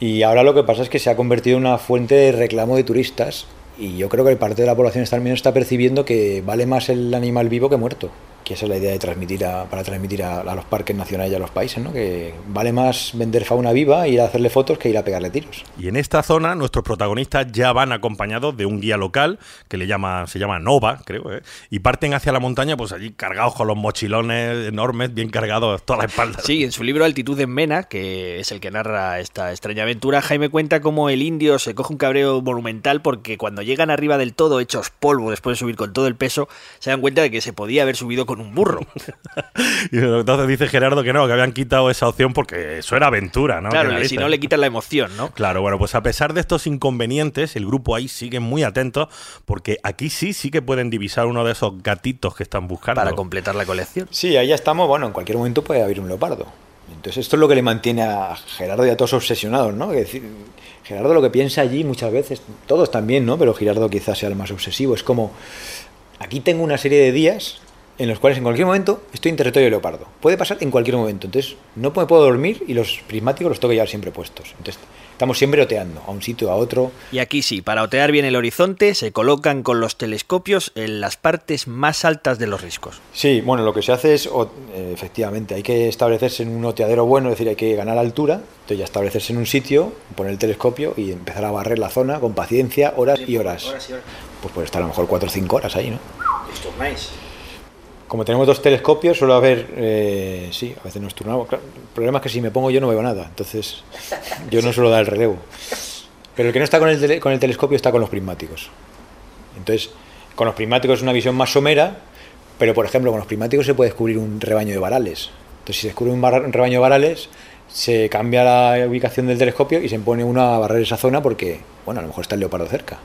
Y ahora lo que pasa es que se ha convertido en una fuente de reclamo de turistas y yo creo que parte de la población también está percibiendo que vale más el animal vivo que muerto, que esa es la idea de transmitir a- para transmitir a, a los parques nacionales y a los países, ¿no? que vale más vender fauna viva, ir a hacerle fotos que ir a pegarle tiros. Y en esta zona nuestros protagonistas ya van acompañados de un guía local que le llama, se llama Nova, creo, ¿eh? y parten hacia la montaña pues allí cargados con los mochilones enormes, bien cargados toda la espalda. Sí, en su libro Altitud en Mena, que es el que narra esta extraña aventura, Jaime cuenta cómo el indio se coge un cabreo monumental porque cuando llegan arriba del todo, hechos polvo después de subir con todo el peso, se dan cuenta de que se podía haber subido con un burro. [laughs] Y entonces dice Gerardo que no, que habían quitado esa opción porque eso era aventura, ¿no? claro, y si no le quitan la emoción, ¿no? Claro, bueno, pues a pesar de estos inconvenientes, el grupo ahí sigue muy atento porque aquí sí, sí que pueden divisar uno de esos gatitos que están buscando. Para completar la colección. Sí, ahí ya estamos. Bueno, en cualquier momento puede haber un leopardo. Entonces, esto es lo que le mantiene a Gerardo y a todos obsesionados, ¿no? Es decir, Gerardo lo que piensa allí muchas veces, todos también, ¿no? Pero Gerardo quizás sea el más obsesivo. Es como, aquí tengo una serie de días en los cuales en cualquier momento estoy en territorio leopardo. Puede pasar en cualquier momento. Entonces, no me puedo dormir y los prismáticos los tengo que llevar siempre puestos. Entonces, estamos siempre oteando, a un sitio, a otro. Y aquí sí, para otear bien el horizonte, se colocan con los telescopios en las partes más altas de los riscos. Sí, bueno, lo que se hace es, eh, efectivamente, hay que establecerse en un oteadero bueno, es decir, hay que ganar altura, entonces ya establecerse en un sitio, poner el telescopio y empezar a barrer la zona con paciencia, horas y horas. Horas y horas. Pues puede estar a lo mejor 4 o 5 horas ahí, ¿no? Turnáis. Como tenemos dos telescopios, suele haber, eh, sí, a veces nos turnamos. Claro, el problema es que si me pongo yo no veo nada, entonces yo no suelo dar el relevo. Pero el que no está con el, tele- con el telescopio está con los prismáticos. Entonces, con los prismáticos es una visión más somera, pero por ejemplo, con los prismáticos se puede descubrir un rebaño de varales. Entonces, si se descubre un, bar- un rebaño de varales, se cambia la ubicación del telescopio y se pone uno a barrer esa zona porque, bueno, a lo mejor está el leopardo cerca.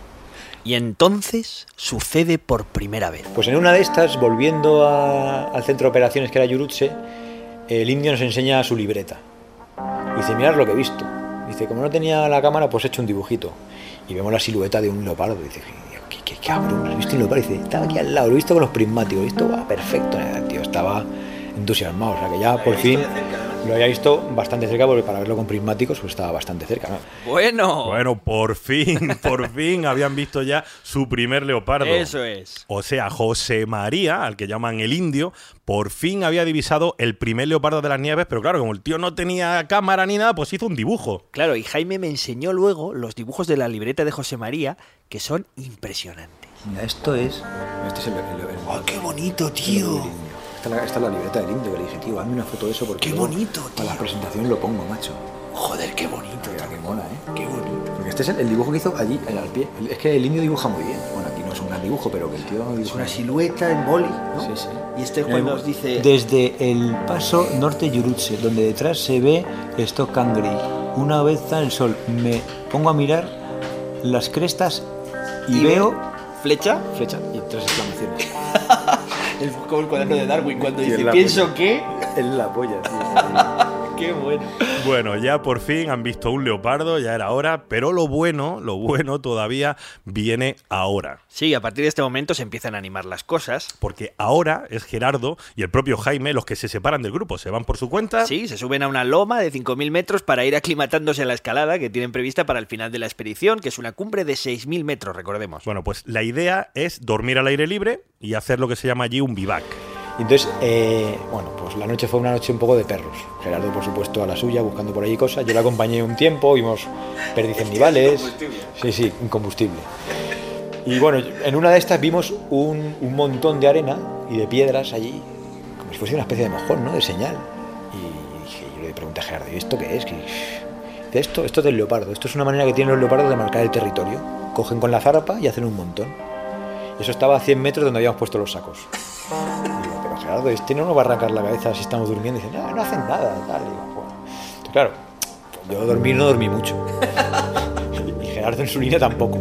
Y entonces sucede por primera vez. Pues en una de estas, volviendo a- al centro de operaciones que era Yurutse, el indio nos enseña su libreta. Y dice, mirad lo que he visto. Dice, como no tenía la cámara, pues he hecho un dibujito. Y vemos la silueta de un leopardo. Dice, ¿qué, qué cabrón? ¿Has visto un leopardo? Dice, estaba aquí al lado, lo he visto con los prismáticos. Esto va perfecto. El tío estaba entusiasmado. O sea que ya por fin lo había visto bastante cerca, porque para verlo con prismáticos pues estaba bastante cerca. ¿no? Bueno, Bueno, por fin, [laughs] por fin habían visto ya su primer leopardo. eso es. O sea, José María, al que llaman el indio, por fin había divisado el primer leopardo de las nieves, pero claro, como el tío no tenía cámara ni nada, pues hizo un dibujo. Claro, y Jaime me enseñó luego los dibujos de la libreta de José María, que son impresionantes. Mira, esto es. Este es el. ¡Oh, qué bonito, tío! Esta es, la, esta es la libreta del indio que le dije, tío, hazme una foto de eso porque. Qué luego bonito, Para la tío. presentación lo pongo, macho. Joder, qué bonito. Mira, qué mola, ¿eh? Qué bonito. Porque este es el, el dibujo que hizo allí, en al pie. El- Es que el indio dibuja muy bien. Bueno, aquí no es un gran dibujo, pero que el tío dibuja. Es una silueta en boli, ¿no? Sí, sí. Y este Mira, cuando os dice... Desde el paso norte Yurutse, donde detrás se ve Stock Kangri. Una vez está el sol, me pongo a mirar las crestas y, Y veo ¿Flecha? flecha y tres exclamaciones. [laughs] El, como el cuaderno de Darwin cuando dice, pienso que... es la polla, [laughs] tío. Qué bueno. Bueno, ya por fin han visto un leopardo, ya era hora, pero lo bueno, lo bueno todavía viene ahora. Sí, a partir de este momento se empiezan a animar las cosas. Porque ahora es Gerardo y el propio Jaime los que se separan del grupo, se van por su cuenta. Sí, se suben a una loma de 5.000 metros para ir aclimatándose a la escalada que tienen prevista para el final de la expedición, que es una cumbre de 6.000 metros, recordemos. Bueno, pues la idea es dormir al aire libre y hacer lo que se llama allí un vivac. Entonces, eh, bueno, pues la noche fue una noche un poco de perros. Gerardo, por supuesto, a la suya, buscando por ahí cosas. Yo le acompañé un tiempo, vimos perdices nivales. Sí, sí, incombustible. Y bueno, en una de estas vimos un, un montón de arena y de piedras allí, como si fuese una especie de mojón, ¿no? De señal. Y dije, yo le pregunté a Gerardo, ¿y esto qué es? De esto, esto es del leopardo. Esto es una manera que tienen los leopardos de marcar el territorio. Cogen con la zarpa y hacen un montón. Y eso estaba a 100 metros donde habíamos puesto los sacos. [laughs] Gerardo, este no nos va a arrancar la cabeza si estamos durmiendo. Y dice, no, no hacen nada. Tal. "Bueno". Claro, yo dormir no dormí mucho. [laughs] y Gerardo en su línea tampoco.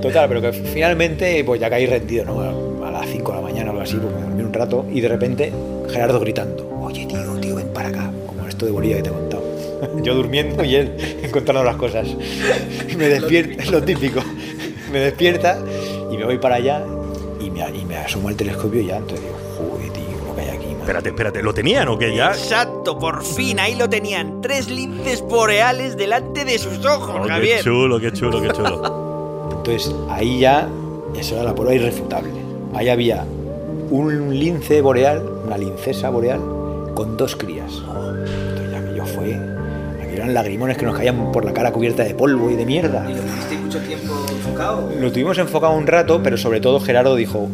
Total, pero que finalmente pues ya caí rendido, ¿no? A las 5 de la mañana o algo así, porque me dormí un rato y de repente Gerardo gritando, oye tío, tío, ven para acá, como esto de Bolivia que te he contado. [laughs] Yo durmiendo y él [laughs] contando las cosas. Me despierta, es lo típico. Me despierta y me voy para allá y me, y me asomo al telescopio y ya, entonces digo, Espérate, espérate, ¿lo tenían o qué ya? Exacto, por fin, ahí lo tenían. Tres linces boreales delante de sus ojos, Oh, qué Javier. chulo, qué chulo, qué chulo. [laughs] Entonces ahí ya, eso era la prueba irrefutable. Ahí había un lince boreal, una lincesa boreal, con dos crías. Entonces ya aquello fue, aquello eran lagrimones que nos caían por la cara cubierta de polvo y de mierda. ¿Y lo tuviste mucho tiempo enfocado? Lo tuvimos enfocado un rato, pero sobre todo Gerardo dijo,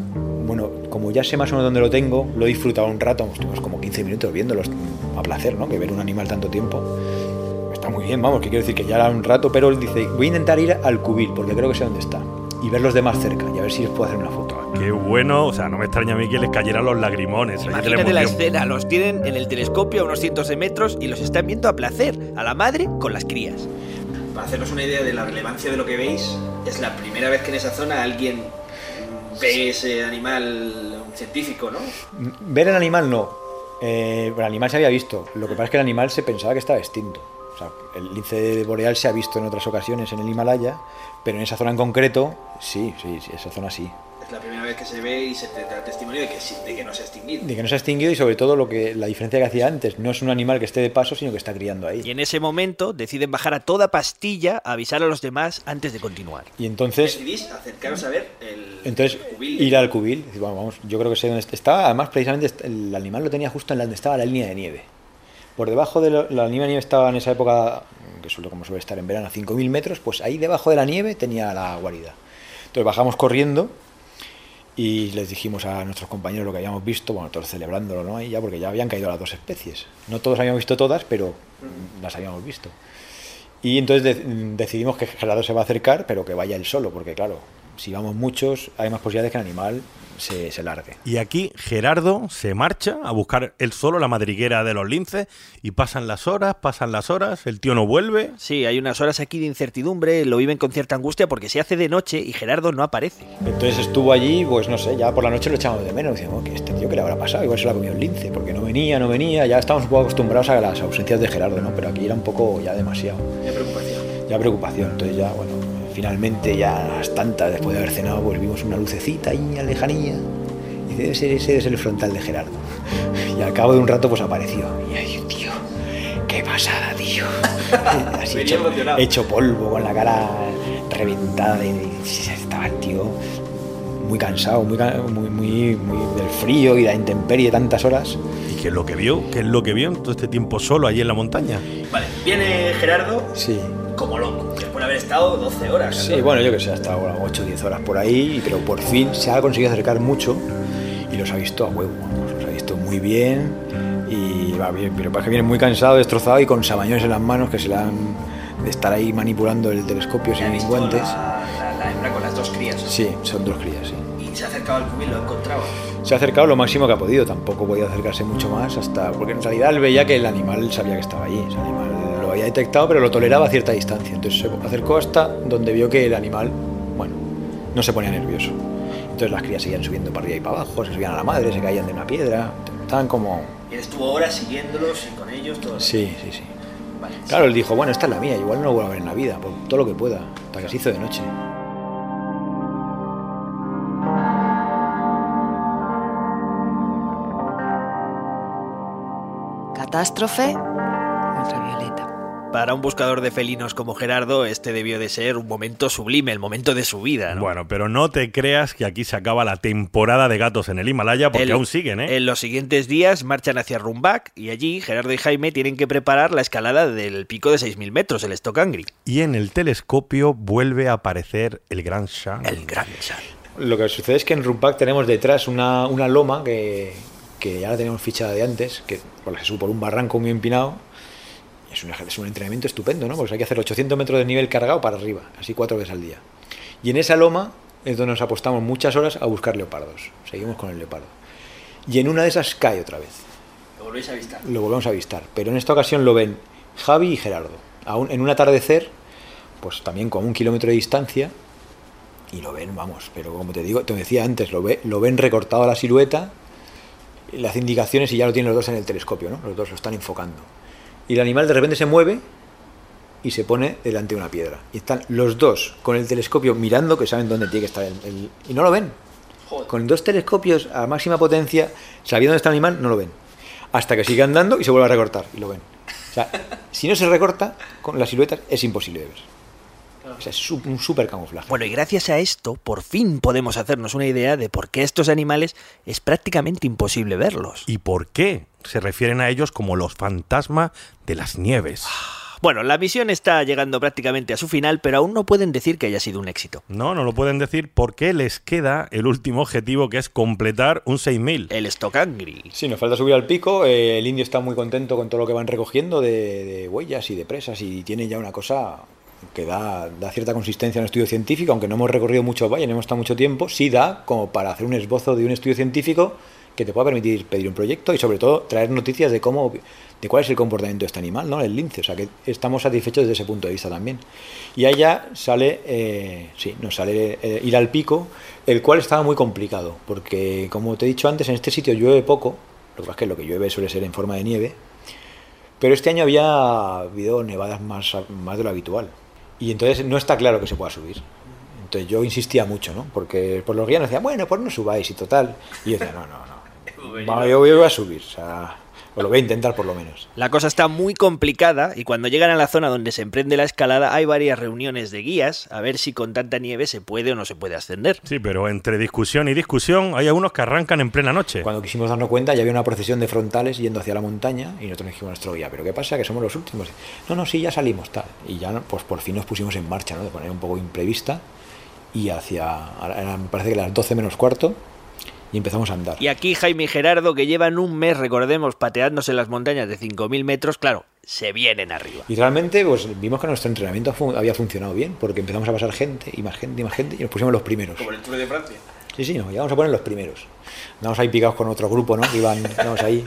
ya sé más o menos dónde lo tengo, lo he disfrutado un rato, estuvimos como 15 minutos viéndolos a placer, ¿no? Que ver un animal tanto tiempo. Está muy bien, vamos, que quiero decir que ya era un rato, pero él dice, voy a intentar ir al cubil, porque creo que sé dónde está, y verlos de más cerca, y a ver si les puedo hacer una foto. Qué bueno, o sea, no me extraña a mí que les cayeran los lagrimones. Imagínate la emoción. escena, los tienen en el telescopio a unos cientos de metros y los están viendo a placer, a la madre con las crías. Para hacernos una idea de la relevancia de lo que veis, es la primera vez que en esa zona alguien ve ese animal, científico, ¿no? Ver el animal no, eh, el animal se había visto, lo que pasa es que el animal se pensaba que estaba extinto. O sea, el lince boreal se ha visto en otras ocasiones en el Himalaya, pero en esa zona en concreto, sí, sí, sí, esa zona sí. La primera vez que se ve y se te da testimonio de que, de que no se ha extinguido. de que no se ha extinguido y sobre todo lo que la diferencia que hacía antes no es un animal que esté de paso sino que está criando Y ahí en ese momento deciden bajar a toda pastilla a avisar a los demás antes de continuar. y entonces Decidís acercaros a ver el, entonces el cubil. ir al cubil decir, bueno, vamos yo creo que sé dónde est- estaba además precisamente el animal lo tenía justo en donde estaba la línea de nieve por debajo de lo- la línea de nieve estaba en esa época que suele como suele estar en verano a 5000 metros pues ahí debajo de la nieve tenía la guarida entonces bajamos corriendo y les dijimos a nuestros compañeros lo que habíamos visto, bueno, todos celebrándolo, ¿no? Ahí ya, porque ya habían caído las dos especies. No todos habíamos visto todas, pero las habíamos visto. Y entonces de- decidimos que Gerardo se va a acercar, pero que vaya él solo, porque claro, si vamos muchos, hay más posibilidades de que el animal se, se largue. Y aquí Gerardo se marcha a buscar él solo la madriguera de los linces y pasan las horas, pasan las horas, el tío no vuelve. Sí, hay unas horas aquí de incertidumbre, lo viven con cierta angustia porque se hace de noche y Gerardo no aparece. Entonces estuvo allí, pues no sé, ya por la noche lo echamos de menos. Decíamos, que este tío que le habrá pasado, igual se lo ha comido el lince, porque no venía, no venía. Ya estábamos un poco acostumbrados a las ausencias de Gerardo, ¿no? Pero aquí era un poco ya demasiado. De preocupación. ya preocupación. Entonces ya, bueno, finalmente ya a las tantas, después de haber cenado, pues vimos una lucecita ahí en la lejanía. Y dice, ese, ese es el frontal de Gerardo. [laughs] Y al cabo de un rato, pues apareció. Y ay, tío, qué pasada, tío. [laughs] Así hecho, hecho polvo, con la cara reventada. Y, y estaba el tío muy cansado, muy, muy, muy, muy del frío y de la intemperie tantas horas. ¿Y qué es lo que vio? ¿Qué es lo que vio en todo este tiempo solo allí en la montaña? Vale, viene Gerardo Sí, como loco, después de haber estado 12 horas. Sí, 14. bueno, yo que sé, hasta ahora 8 o 10 horas por ahí, pero por fin se ha conseguido acercar mucho y los ha visto a huevo, vamos, los ha visto muy bien y va bien, pero pasa que viene muy cansado, destrozado y con sabañones en las manos que se le han de estar ahí manipulando el telescopio ha sin guantes. La, la- la hembra con las dos crías. Sí, son dos crías, sí. Y se ha acercado al cubil, lo ha encontrado. Se ha acercado lo máximo que ha podido, tampoco podía acercarse mucho más hasta porque en realidad él veía que el animal sabía que estaba allí, ese animal lo había detectado pero lo toleraba a cierta distancia, entonces se acercó hasta donde vio que el animal, bueno, no se ponía nervioso. Entonces las crías seguían subiendo para arriba y para abajo, se subían a la madre, se caían de una piedra, estaban como... Y él estuvo horas siguiéndolos y con ellos todo. Sí, sí, sí. Vale, Claro, él dijo, bueno, esta es la mía, igual no lo vuelvo a ver en la vida, por todo lo que pueda, hasta que se hizo de noche. Catástrofe ultravioleta. Para un buscador de felinos como Gerardo, este debió de ser un momento sublime, el momento de su vida. ¿no? Bueno, pero no te creas que aquí se acaba la temporada de gatos en el Himalaya porque El- aún siguen, ¿eh? En los siguientes días marchan hacia Rumbac y allí Gerardo y Jaime tienen que preparar la escalada del pico de 6.000 metros, el Stockangri. Y en el telescopio vuelve a aparecer el Gran Shan. El gran Shan. Lo que sucede es que en Rumpac tenemos detrás una, una loma que, que ya la teníamos fichada de antes, que que se sube por un barranco muy empinado. Es un, ejer- es un entrenamiento estupendo, ¿no? Porque hay que hacer 800 metros de nivel cargado para arriba, así cuatro veces al día. Y en esa loma es donde nos apostamos muchas horas a buscar leopardos. Seguimos con el leopardo. Y en una de esas cae otra vez. Lo volvéis a avistar. Lo volvemos a avistar. Pero en esta ocasión lo ven Javi y Gerardo. Aún en un atardecer, pues también con un kilómetro de distancia. Y lo ven, vamos, pero como te digo, te decía antes, lo, ve, lo ven recortado a la silueta, las indicaciones y ya lo tienen los dos en el telescopio, ¿no? Los dos lo están enfocando. Y el animal de repente se mueve y se pone delante de una piedra. Y están los dos con el telescopio mirando que saben dónde tiene que estar el, el- y no lo ven. Joder. Con dos telescopios a máxima potencia, sabiendo dónde está el animal, no lo ven. Hasta que sigue andando y se vuelve a recortar y lo ven. O sea, si no se recorta con las siluetas es imposible de ver. O sea, es un súper camuflaje. Bueno, y gracias a esto, por fin podemos hacernos una idea de por qué estos animales es prácticamente imposible verlos. ¿Y por qué se refieren a ellos como los fantasmas de las nieves? Bueno, la misión está llegando prácticamente a su final, pero aún no pueden decir que haya sido un éxito. No, no lo pueden decir porque les queda el último objetivo que es completar un 6000. El Stockangri. Sí, nos falta subir al pico. eh, el indio está muy contento con todo lo que van recogiendo de, de huellas y de presas y tiene ya una cosa que da, da cierta consistencia en el estudio científico, aunque no hemos recorrido mucho valle, no hemos estado mucho tiempo, sí da como para hacer un esbozo de un estudio científico que te pueda permitir pedir un proyecto y sobre todo traer noticias de cómo de cuál es el comportamiento de este animal, ¿no? El lince, o sea que estamos satisfechos desde ese punto de vista también. Y allá sale, eh, sí, nos sale eh, ir al pico, el cual estaba muy complicado, porque como te he dicho antes, en este sitio llueve poco, lo que pasa es que lo que llueve suele ser en forma de nieve, pero este año había habido nevadas más, más de lo habitual. Y entonces no está claro que se pueda subir. Entonces yo insistía mucho, ¿no? Porque por los guías nos decían, bueno, pues no subáis y total. Y yo decía, no, no, no. [laughs] Va, yo voy a subir, o sea, o lo voy a intentar por lo menos. La cosa está muy complicada y cuando llegan a la zona donde se emprende la escalada hay varias reuniones de guías a ver si con tanta nieve se puede o no se puede ascender. Sí, pero entre discusión y discusión hay algunos que arrancan en plena noche. Cuando quisimos darnos cuenta, ya había una procesión de frontales yendo hacia la montaña y nosotros dijimos a nuestro guía, ¿pero qué pasa? Que somos los últimos. No, no, sí, ya salimos, tal. Y ya, pues por fin nos pusimos en marcha, ¿no? De manera un poco imprevista y hacia, me parece que las 12 menos cuarto y empezamos a andar. Y aquí Jaime y Gerardo, que llevan un mes, recordemos, pateándose en las montañas de 5.000 metros, claro, se vienen arriba. Y realmente pues vimos que nuestro entrenamiento había funcionado bien, porque empezamos a pasar gente y más gente y más gente y nos pusimos los primeros. Como en el Tour de Francia. Sí, sí, nos llegamos a poner los primeros. Andamos ahí picados con otro grupo, ¿no? Que iban, íbamos ahí.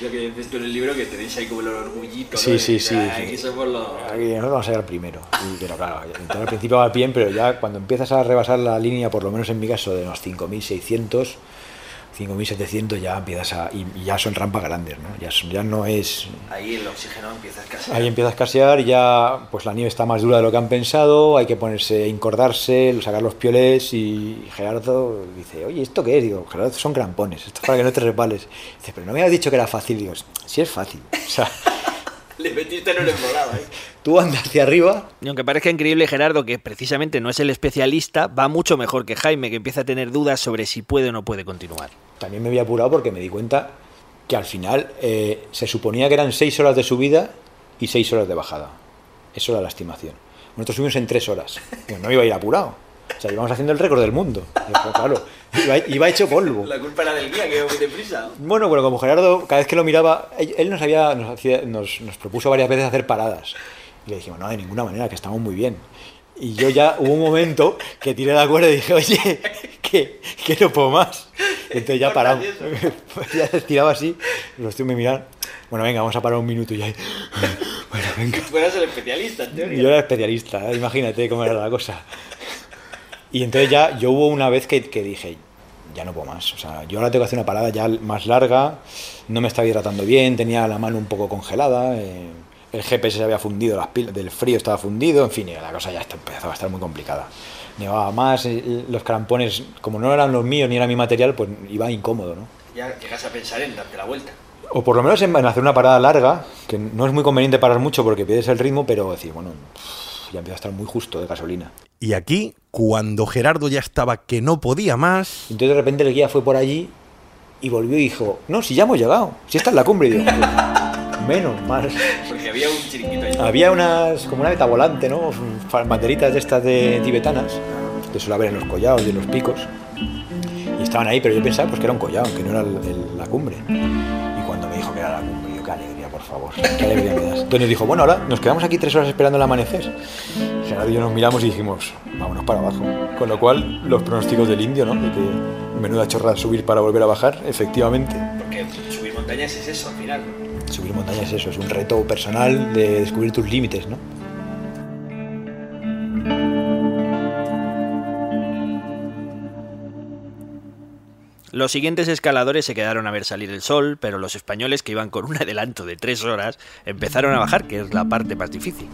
Lo que dices tú en el libro, que tenéis ahí como el orgullito. Sí, ¿no? sí, sí, "Ah, sí. Aquí somos los... Aquí nosotros vamos a llegar primero. Y, pero claro, entonces al principio va bien, pero ya cuando empiezas a rebasar la línea, por lo menos en mi caso, de unos 5.600, 5.700 ya empiezas a... Y, y ya son rampas grandes, ¿no? Ya, son- ya no es... Ahí el oxígeno empieza a escasear. Ahí empieza a escasear y ya pues la nieve está más dura de lo que han pensado, hay que ponerse, encordarse, sacar los piolets y Gerardo dice, oye, ¿esto qué es? Digo, Gerardo, son crampones, esto es para que no te resbales. Dice, pero no me habías dicho que era fácil. Digo, sí es fácil. O sea, Le metiste en un embolado, ¿eh? tú andas hacia arriba Y aunque parezca increíble, Gerardo, que precisamente no es el especialista, va mucho mejor que Jaime, que empieza a tener dudas sobre si puede o no puede continuar. también me había apurado porque me di cuenta que al final eh, se suponía que eran seis horas de subida y seis horas de bajada. Eso era la estimación. Nosotros subimos en tres horas. Pues no iba a ir apurado. O sea, íbamos haciendo el récord del mundo. Pero, claro, iba, iba hecho polvo. La culpa era del guía, que iba muy deprisa. Bueno, bueno, como Gerardo, cada vez que lo miraba, él nos, había, nos, hacía- nos, nos propuso varias veces hacer paradas. Y le dijimos, no, de ninguna manera, que estamos muy bien. Y yo ya hubo un momento que tiré la cuerda y dije, oye, que, que no puedo más. Y entonces ya paramos. [laughs] Pues ya estiraba así, los tíos me miran. Bueno, venga, vamos a parar un minuto y ya. [laughs] Bueno, venga. Tú eras el especialista, en teoría. Yo era especialista, ¿eh? imagínate cómo era la cosa. Y entonces ya yo hubo una vez que, que dije, ya no puedo más. O sea, yo ahora tengo que hacer una parada ya más larga, no me estaba hidratando bien, tenía la mano un poco congelada, eh, el GPS se había fundido, las pilas del frío estaba fundido, en fin, la cosa ya está- empezaba a estar muy complicada. Nevaba más, eh, los crampones, como no eran los míos ni era mi material, pues iba incómodo, ¿no? Ya llegas a pensar en darte la vuelta. O por lo menos en en hacer una parada larga, que no es muy conveniente parar mucho porque pierdes el ritmo, pero decir, bueno, ya empieza a estar muy justo de gasolina. Y aquí, cuando Gerardo ya estaba que no podía más, Entonces de repente el guía fue por allí y volvió y dijo, no, si ya hemos llegado, si esta es la cumbre. Y digo, [laughs] menos mal. Porque había un chiringuito ahí. Había unas, como una beta volante, ¿no? Banderitas de estas de tibetanas, que suele haber en los collados y en los picos. Y estaban ahí, pero yo pensaba pues, que era un collado, que no era el- el- la cumbre. Favor. Qué alegría me das. Entonces nos dijo, bueno, ahora nos quedamos aquí tres horas esperando el amanecer. Gerardo y yo nos miramos y dijimos, vámonos para abajo. Con lo cual, los pronósticos del indio, ¿no? De que menuda chorra subir para volver a bajar, efectivamente. Porque subir montañas es eso al final. Subir montañas es eso, es un reto personal de descubrir tus límites, ¿no? Los siguientes escaladores se quedaron a ver salir el sol, pero los españoles que iban con un adelanto de tres horas empezaron a bajar, que es la parte más difícil.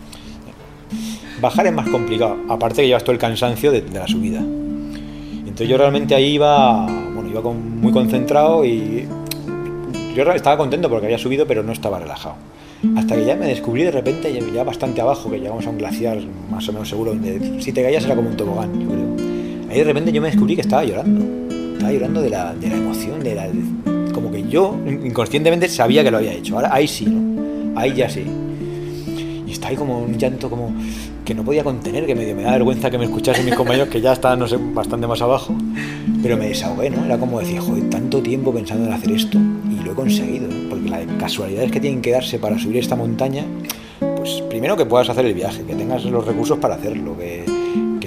Bajar es más complicado, aparte que llevas todo el cansancio de, la subida. Entonces yo realmente ahí iba, bueno, iba muy concentrado y yo estaba contento porque había subido, pero no estaba relajado. Hasta que ya me descubrí de repente, ya- ya bastante abajo, que llegamos a un glaciar más o menos seguro, donde si te caías era como un tobogán. Ahí de repente yo me descubrí que estaba llorando. Estaba llorando de la, de la emoción, de la, como que yo inconscientemente sabía que lo había hecho. Ahora ahí sí, ¿no? Ahí ya sí. Y está ahí como un llanto como que no podía contener, que medio me da vergüenza que me escuchasen mis compañeros que ya estaban, no sé, bastante más abajo. Pero me desahogué, ¿no? Era como decir, joder, tanto tiempo pensando en hacer esto y lo he conseguido. Porque las casualidades que tienen que darse para subir esta montaña, pues primero que puedas hacer el viaje, que tengas los recursos para hacerlo, que,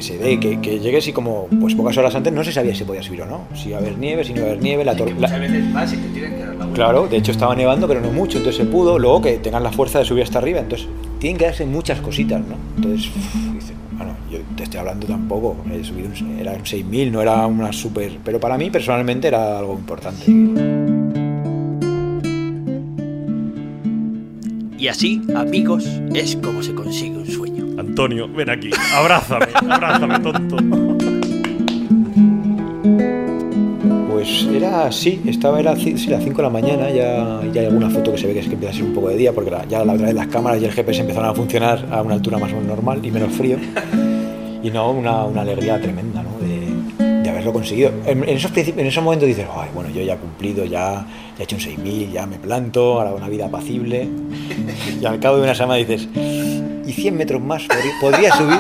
que se dé, que, que llegues y como pues pocas horas antes no se sabía si podía subir o no, si iba a haber nieve, si no iba a haber nieve, la, Que tor- la- muchas veces vas y te tienen que dar la vuelta. Claro, de hecho estaba nevando, pero no mucho, entonces se pudo. Luego que tengan la fuerza de subir hasta arriba, entonces tienen que darse muchas cositas, ¿no? Entonces, bueno, yo te estoy hablando tampoco, he subido un, era un 6000, no era una super. Pero para mí personalmente era algo importante. Y así, amigos, es como se consigue un sueño. Antonio, ven aquí, abrázame, abrázame, tonto. Pues era así, estaba era sí, las 5 de la mañana, ya, ya hay alguna foto que se ve que es que empieza a ser un poco de día, porque la- ya la otra vez las cámaras y el GPS empezaron a funcionar a una altura más o menos normal y menos frío. Y no, una, una alegría tremenda, ¿no? Haberlo conseguido. En, en esos, en esos momentos dices, Ay, bueno, yo ya he cumplido, ya, ya he hecho un 6000, ya me planto, ahora una vida apacible. Y al cabo de una semana dices, ¿y 100 metros más? ¿Podría, podría subir?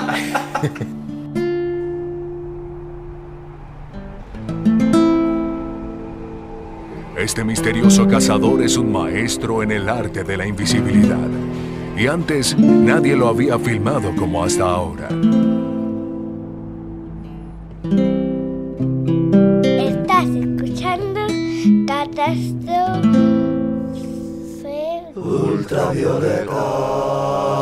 Este misterioso cazador es un maestro en el arte de la invisibilidad. Y antes nadie lo había filmado como hasta ahora. Catástrofe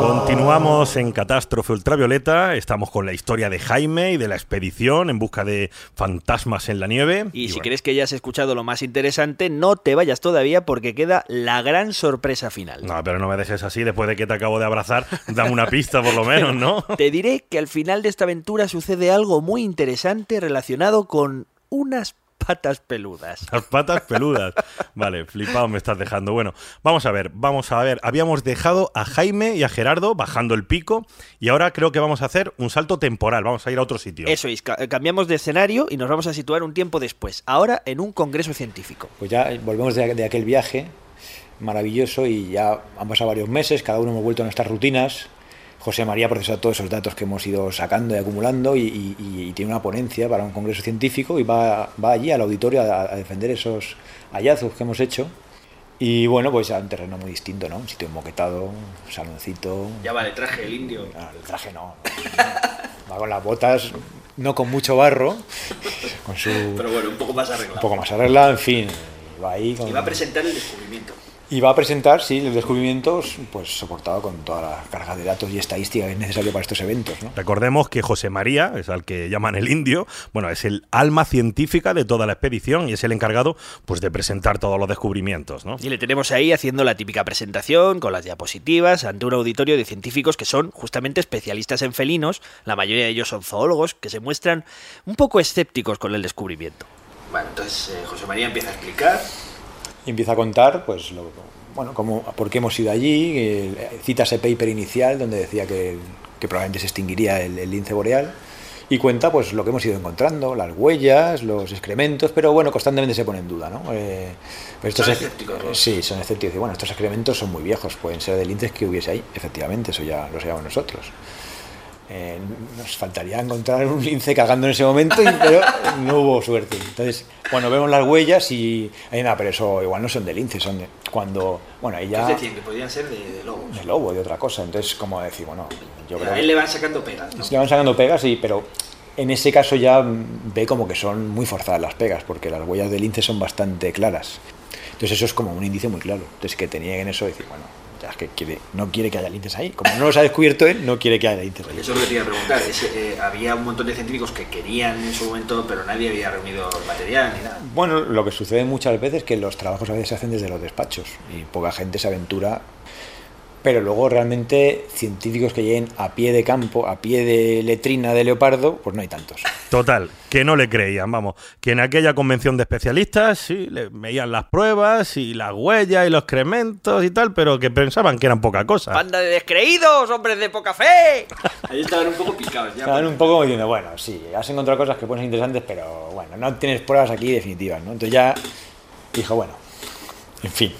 Continuamos en Catástrofe Ultravioleta. Estamos con la historia de Jaime y de la expedición en busca de fantasmas en la nieve. Y, si bueno, crees que ya has escuchado lo más interesante, no te vayas todavía porque queda la gran sorpresa final. No, pero no me dejes así después de que te acabo de abrazar. Dame una pista por lo menos, ¿no? [laughs] Te diré que al final de esta aventura sucede algo muy interesante relacionado con unas patas peludas. Las patas peludas. Vale, flipado me estás dejando. Bueno, vamos a ver, vamos a ver. Habíamos dejado a Jaime y a Gerardo bajando el pico y ahora creo que vamos a hacer un salto temporal. Vamos a ir a otro sitio. Eso es, ca- cambiamos de escenario y nos vamos a situar un tiempo después, ahora en un congreso científico. Pues ya volvemos de, de aquel viaje maravilloso y ya han pasado varios meses, cada uno hemos vuelto a nuestras rutinas. José María ha procesado todos esos datos que hemos ido sacando y acumulando y, y- y- y tiene una ponencia para un congreso científico y va, va allí al auditorio a, a defender esos hallazgos que hemos hecho. Y bueno, pues a un terreno muy distinto, ¿no? Un sitio enmoquetado, un saloncito. Ya vale, traje el indio. Ah, el traje no. Va con las botas, no con mucho barro, con su. Pero bueno, un poco más un arreglado. poco más arreglado, en fin. Va ahí con, Y va a presentar el descubrimiento. Y va a presentar, sí, los descubrimientos, pues soportado con toda la carga de datos y estadística que es necesario para estos eventos, ¿no? Recordemos que José María, es al que llaman el indio, bueno, es el alma científica de toda la expedición y es el encargado pues de presentar todos los descubrimientos, ¿no? Y le tenemos ahí haciendo la típica presentación con las diapositivas ante un auditorio de científicos que son justamente especialistas en felinos, la mayoría de ellos son zoólogos, que se muestran un poco escépticos con el descubrimiento. Bueno, entonces eh, José María empieza a explicar. Y empieza a contar, pues, lo, bueno, cómo, por qué hemos ido allí, eh, cita ese paper inicial donde decía que, que probablemente se extinguiría el, el lince boreal, y cuenta, pues, lo que hemos ido encontrando, las huellas, los excrementos, pero bueno, constantemente se pone en duda, ¿no? Eh, pero estos Son escépticos, ¿no? Sí, son escépticos. Y bueno, estos excrementos son muy viejos, pueden ser de linces que hubiese ahí, efectivamente, eso ya lo sabemos nosotros. Eh, nos faltaría encontrar un lince cagando en ese momento, pero no hubo suerte. Entonces, bueno, vemos las huellas y. Ay, nada, pero eso igual no son de lince, son de. Cuando. Bueno, ahí ya. Es decir, que podían ser de, de lobos. de lobo, de otra cosa. Entonces, como decir, bueno, yo creo a que. él le van sacando pegas. ¿no? Le van sacando pegas, sí, pero en ese caso ya ve como que son muy forzadas las pegas, porque las huellas del lince son bastante claras. Entonces eso es como un indicio muy claro. Entonces que te nieguen eso, decir, bueno, ya es que quiere, no quiere que haya linces ahí. Como no los ha descubierto él, no quiere que haya linces ahí. Eso es lo que te iba a preguntar. es, eh, había un montón de científicos que querían en su momento, pero nadie había reunido material ni nada. Bueno, lo que sucede muchas veces es que los trabajos a veces se hacen desde los despachos y poca gente se aventura. Pero luego realmente científicos que lleguen a pie de campo, a pie de letrina de leopardo, pues no hay tantos. Total, que no le creían, vamos. Que en aquella convención de especialistas sí le veían las pruebas y las huellas y los excrementos y tal, pero que pensaban que eran poca cosa. ¡Banda de descreídos, hombres de poca fe! Ahí estaban un poco picados ya. Estaban un poco diciendo, bueno, sí, has encontrado cosas que pueden ser interesantes, pero bueno, no tienes pruebas aquí definitivas, ¿no? Entonces ya dijo, bueno, en fin.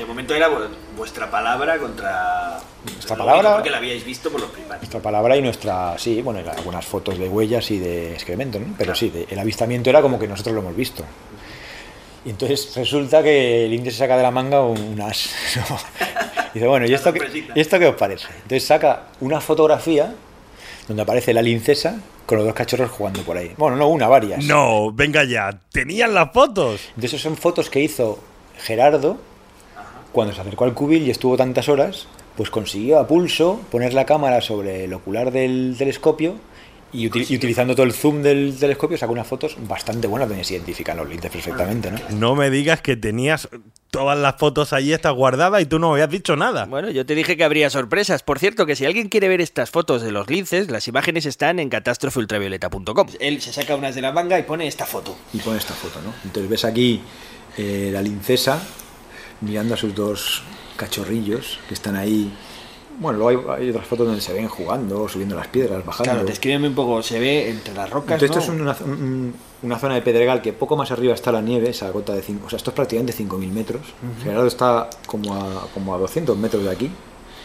De momento era vu- vuestra palabra contra. Nuestra palabra- Porque la habíais visto por los primates. Nuestra palabra y nuestra, sí, bueno, algunas fotos de huellas y de excremento, ¿no? Pero sí, de- el avistamiento era como que nosotros lo hemos visto. Y entonces resulta que el indio se saca de la manga un, as. [laughs] ¿no? Y dice, bueno, ¿y esto, qué. ¿y esto qué os parece? Entonces saca una fotografía donde aparece la lincesa con los dos cachorros jugando por ahí. Bueno, no una, varias. No, venga ya, tenían las fotos. De esas son fotos que hizo Gerardo cuando se acercó al cubil y estuvo tantas horas, pues consiguió a pulso poner la cámara sobre el ocular del telescopio y, uti- y utilizando todo el zoom del telescopio sacó unas fotos bastante buenas donde se identifican los linces perfectamente, ¿no? No me digas que tenías todas las fotos allí estas guardadas y tú no habías dicho nada. Bueno, yo te dije que habría sorpresas. Por cierto, que si alguien quiere ver estas fotos de los linces, las imágenes están en catástrofeultravioleta.com. Él se saca unas de la manga y pone esta foto. Y pone esta foto, ¿no? Entonces ves aquí eh, la lincesa mirando a sus dos cachorrillos que están ahí. Bueno, luego hay, hay otras fotos donde se ven jugando, subiendo las piedras, bajando. Claro, descríbeme un poco. Se ve entre las rocas. Entonces, ¿no? esto es una, un- una zona de pedregal que poco más arriba está la nieve, esa gota de 5. O sea, esto es prácticamente 5.000 metros. Gerardo está como a, como a 200 metros de aquí,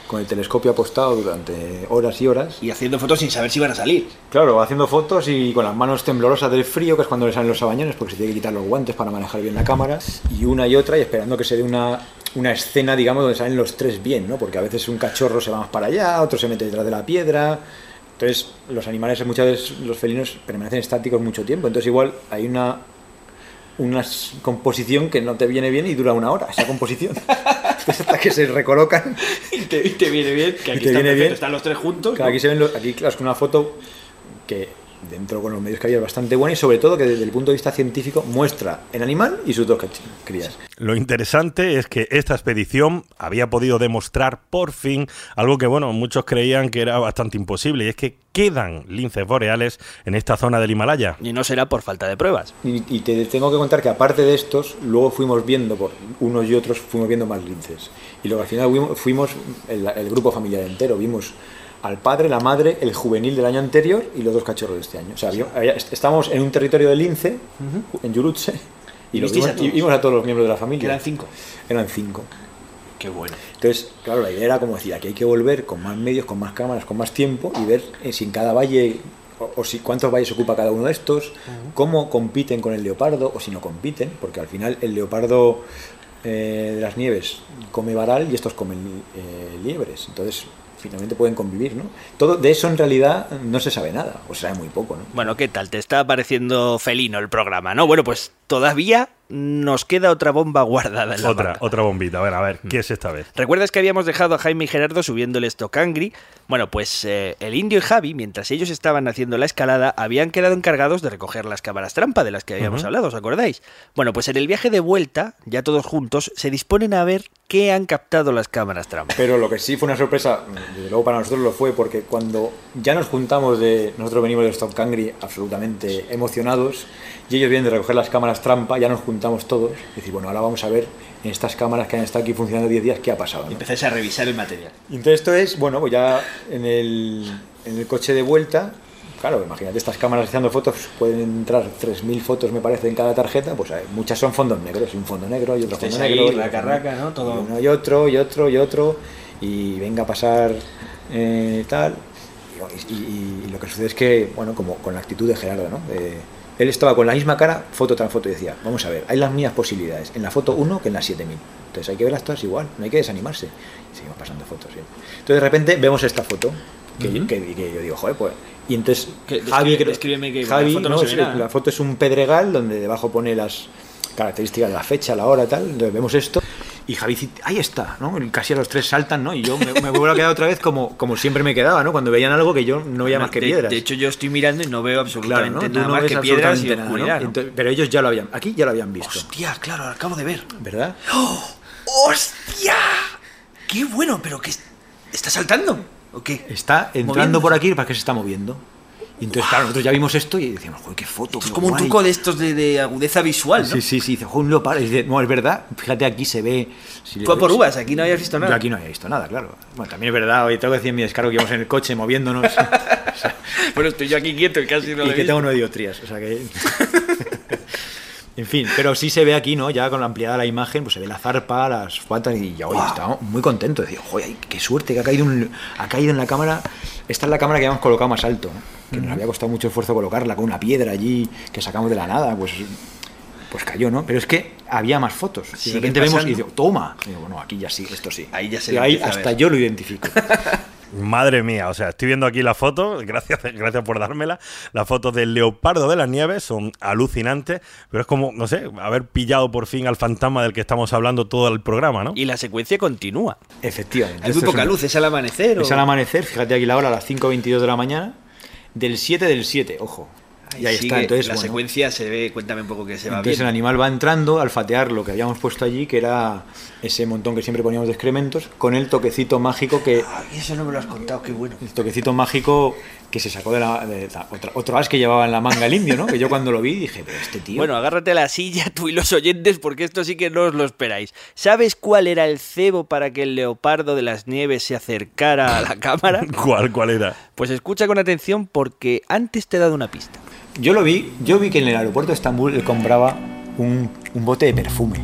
con el telescopio apostado durante horas y horas. Y haciendo fotos sin saber si van a salir. Claro, haciendo fotos y con las manos temblorosas del frío, que es cuando le salen los sabañones, porque se tiene que quitar los guantes para manejar bien la cámara. Y una y otra, y esperando que se dé una, una escena, digamos, donde salen los tres bien, ¿no? Porque a veces un cachorro se va más para allá, otro se mete detrás de la piedra. Entonces, los animales, muchas veces los felinos permanecen estáticos mucho tiempo. Entonces, igual hay una una composición que no te viene bien y dura una hora, esa composición. [laughs] Hasta que se recolocan. Y te, y te viene bien, que aquí están, bien. los tres juntos. Claro, ¿no? aquí se ven los- aquí claro, es una foto que dentro con los medios que había es bastante buena y sobre todo que desde el punto de vista científico muestra el animal y sus dos crías. Lo interesante es que esta expedición había podido demostrar por fin algo que, bueno, muchos creían que era bastante imposible, y es que quedan linces boreales en esta zona del Himalaya. Y no será por falta de pruebas. Y, y te tengo que contar que aparte de estos, luego fuimos viendo por unos y otros, fuimos viendo más linces. Y luego al final fuimos, fuimos el, el grupo familiar entero, vimos al padre, la madre, el juvenil del año anterior y los dos cachorros de este año. O sea, había- había- estamos en un territorio de lince, en Yurutse, y, ¿Y los vimos, a todos? y vimos a todos los miembros de la familia. Que eran cinco. Eran cinco. Qué bueno. Entonces, claro, la idea era como decir, aquí hay que volver con más medios, con más cámaras, con más tiempo y ver eh, si en cada valle o, o si cuántos valles ocupa cada uno de estos, cómo compiten con el leopardo o si no compiten, porque al final el leopardo eh, de las nieves come varal y estos comen eh, liebres, entonces finalmente pueden convivir, ¿no? Todo de eso en realidad no se sabe nada, o se sabe muy poco, ¿no? Bueno, ¿qué tal? Te está pareciendo felino el programa, ¿no? Bueno, pues todavía nos queda otra bomba guardada en la Otra, otra bombita. A ver, a ver, ¿qué es esta vez? ¿Recuerdas que habíamos dejado a Jaime y Gerardo subiendo el Stocangri? Bueno, pues eh, el indio y Javi, mientras ellos estaban haciendo la escalada, habían quedado encargados de recoger las cámaras trampa de las que habíamos hablado, ¿os acordáis? Bueno, pues en el viaje de vuelta, ya todos juntos, se disponen a ver qué han captado las cámaras trampa. Pero lo que sí fue una sorpresa, desde luego para nosotros lo fue, porque cuando ya nos juntamos de. Nosotros venimos de Stop Cangri absolutamente emocionados, y ellos vienen de recoger las cámaras trampa, ya nos juntamos todos. Y decir, bueno, ahora vamos a ver en estas cámaras que han estado aquí funcionando 10 días qué ha pasado. ¿no? Empezáis a revisar el material. Y entonces esto es, bueno, pues ya en el, en el coche de vuelta, claro, imagínate estas cámaras haciendo fotos, pueden entrar 3.000 fotos me parece en cada tarjeta, pues hay- muchas son fondos negros, y un fondo negro y otro Estáis fondo ahí, negro. y raca, otro fondo- raca, ¿no? Todo- y uno y otro y otro y otro, y venga a pasar eh, tal. Y, y- y lo que sucede es que, bueno, como con la actitud de Gerardo, ¿no? Él estaba con la misma cara, foto tras foto, y decía, vamos a ver, hay las mismas posibilidades en la foto 1 que en la 7000. Entonces hay que verlas todas igual, no hay que desanimarse. Y seguimos pasando fotos, ¿sí? Entonces de repente vemos esta foto, que, que- que yo digo, joder, pues... Y entonces Que- Javi, que- descríbeme que Javi, la foto no ¿no? se ve Sí, nada. la foto es un pedregal donde debajo pone las características de la fecha, la hora, tal. Entonces vemos esto y Javi dice, ahí está, ¿no? Casi a los tres saltan, ¿no? Y yo me, me vuelvo a quedar otra vez como, como siempre me quedaba, ¿no? Cuando veían algo que yo no veía más que de, piedras. de hecho, yo estoy mirando y no veo claro, absolutamente nada no más que piedras y nada, pero ellos ya lo habían, aquí ya lo habían visto, Hostia, claro, lo acabo de ver. ¿verdad? ¡Hostia! ¡Qué bueno! ¿Pero qué? ¿Está saltando? ¿O qué? Está entrando por aquí para que se está moviendo. Y entonces, claro, nosotros ya vimos esto y decíamos, joder, qué foto. Es como un guay". truco de estos de, de agudeza visual, ¿no? Sí, sí, sí, dice, joder. Y dice, no, es verdad, fíjate, aquí se ve. si Fue por uvas, aquí no habías visto nada. Yo aquí no había visto nada, claro. Bueno, también es verdad, hoy tengo que decir en mi descargo que íbamos en el coche moviéndonos. [laughs] O sea, Bueno, estoy yo aquí quieto y casi no lo y he que visto. tengo nueve dioptrías, o sea que... [laughs] en fin, pero sí se ve aquí, ¿no? Ya con la ampliada la imagen, pues se ve la zarpa, las patas y ya, oye, estamos muy contentos. Joder, ay, qué suerte que ha caído, un- ha caído en la cámara. Esta es la cámara que habíamos colocado más alto, ¿no? que nos había costado mucho esfuerzo colocarla con una piedra allí que sacamos de la nada, pues... Pues cayó, ¿no? Pero es que había más fotos. Y de repente vemos y digo, toma. Y digo, bueno, aquí ya sí, esto sí. Ahí ya se ahí hasta yo lo identifico. [laughs] Madre mía, o sea, estoy viendo aquí la foto, gracias, [laughs] gracias por dármela. Las fotos del leopardo de las nieves son alucinantes, pero es como, no sé, haber pillado por fin al fantasma del que estamos hablando todo el programa, ¿no? Y la secuencia continúa. Efectivamente. Hay muy es poca un- luz, es al amanecer. Es o- al amanecer, fíjate aquí la hora, a las 5.22 de la mañana, del 7 del 7, ojo. Y ahí sigue, está, entonces, la bueno, secuencia se ve, cuéntame un poco que se va entonces el bien. animal va entrando al fatear lo que habíamos puesto allí, que era ese montón que siempre poníamos de excrementos, con el toquecito mágico que... Ay, eso no me lo has contado, qué bueno. El toquecito mágico que se sacó de la... de la- otra- otro as que llevaba en la manga el indio, ¿no? Que yo cuando lo vi dije, pero este tío... Bueno, agárrate a la silla tú y los oyentes porque esto sí que no os lo esperáis. ¿Sabes cuál era el cebo para que el leopardo de las nieves se acercara a la cámara? [laughs] ¿Cuál, cuál era? Pues escucha con atención porque antes te he dado una pista. Yo lo vi, yo vi que en el aeropuerto de Estambul él compraba un, un bote de perfume.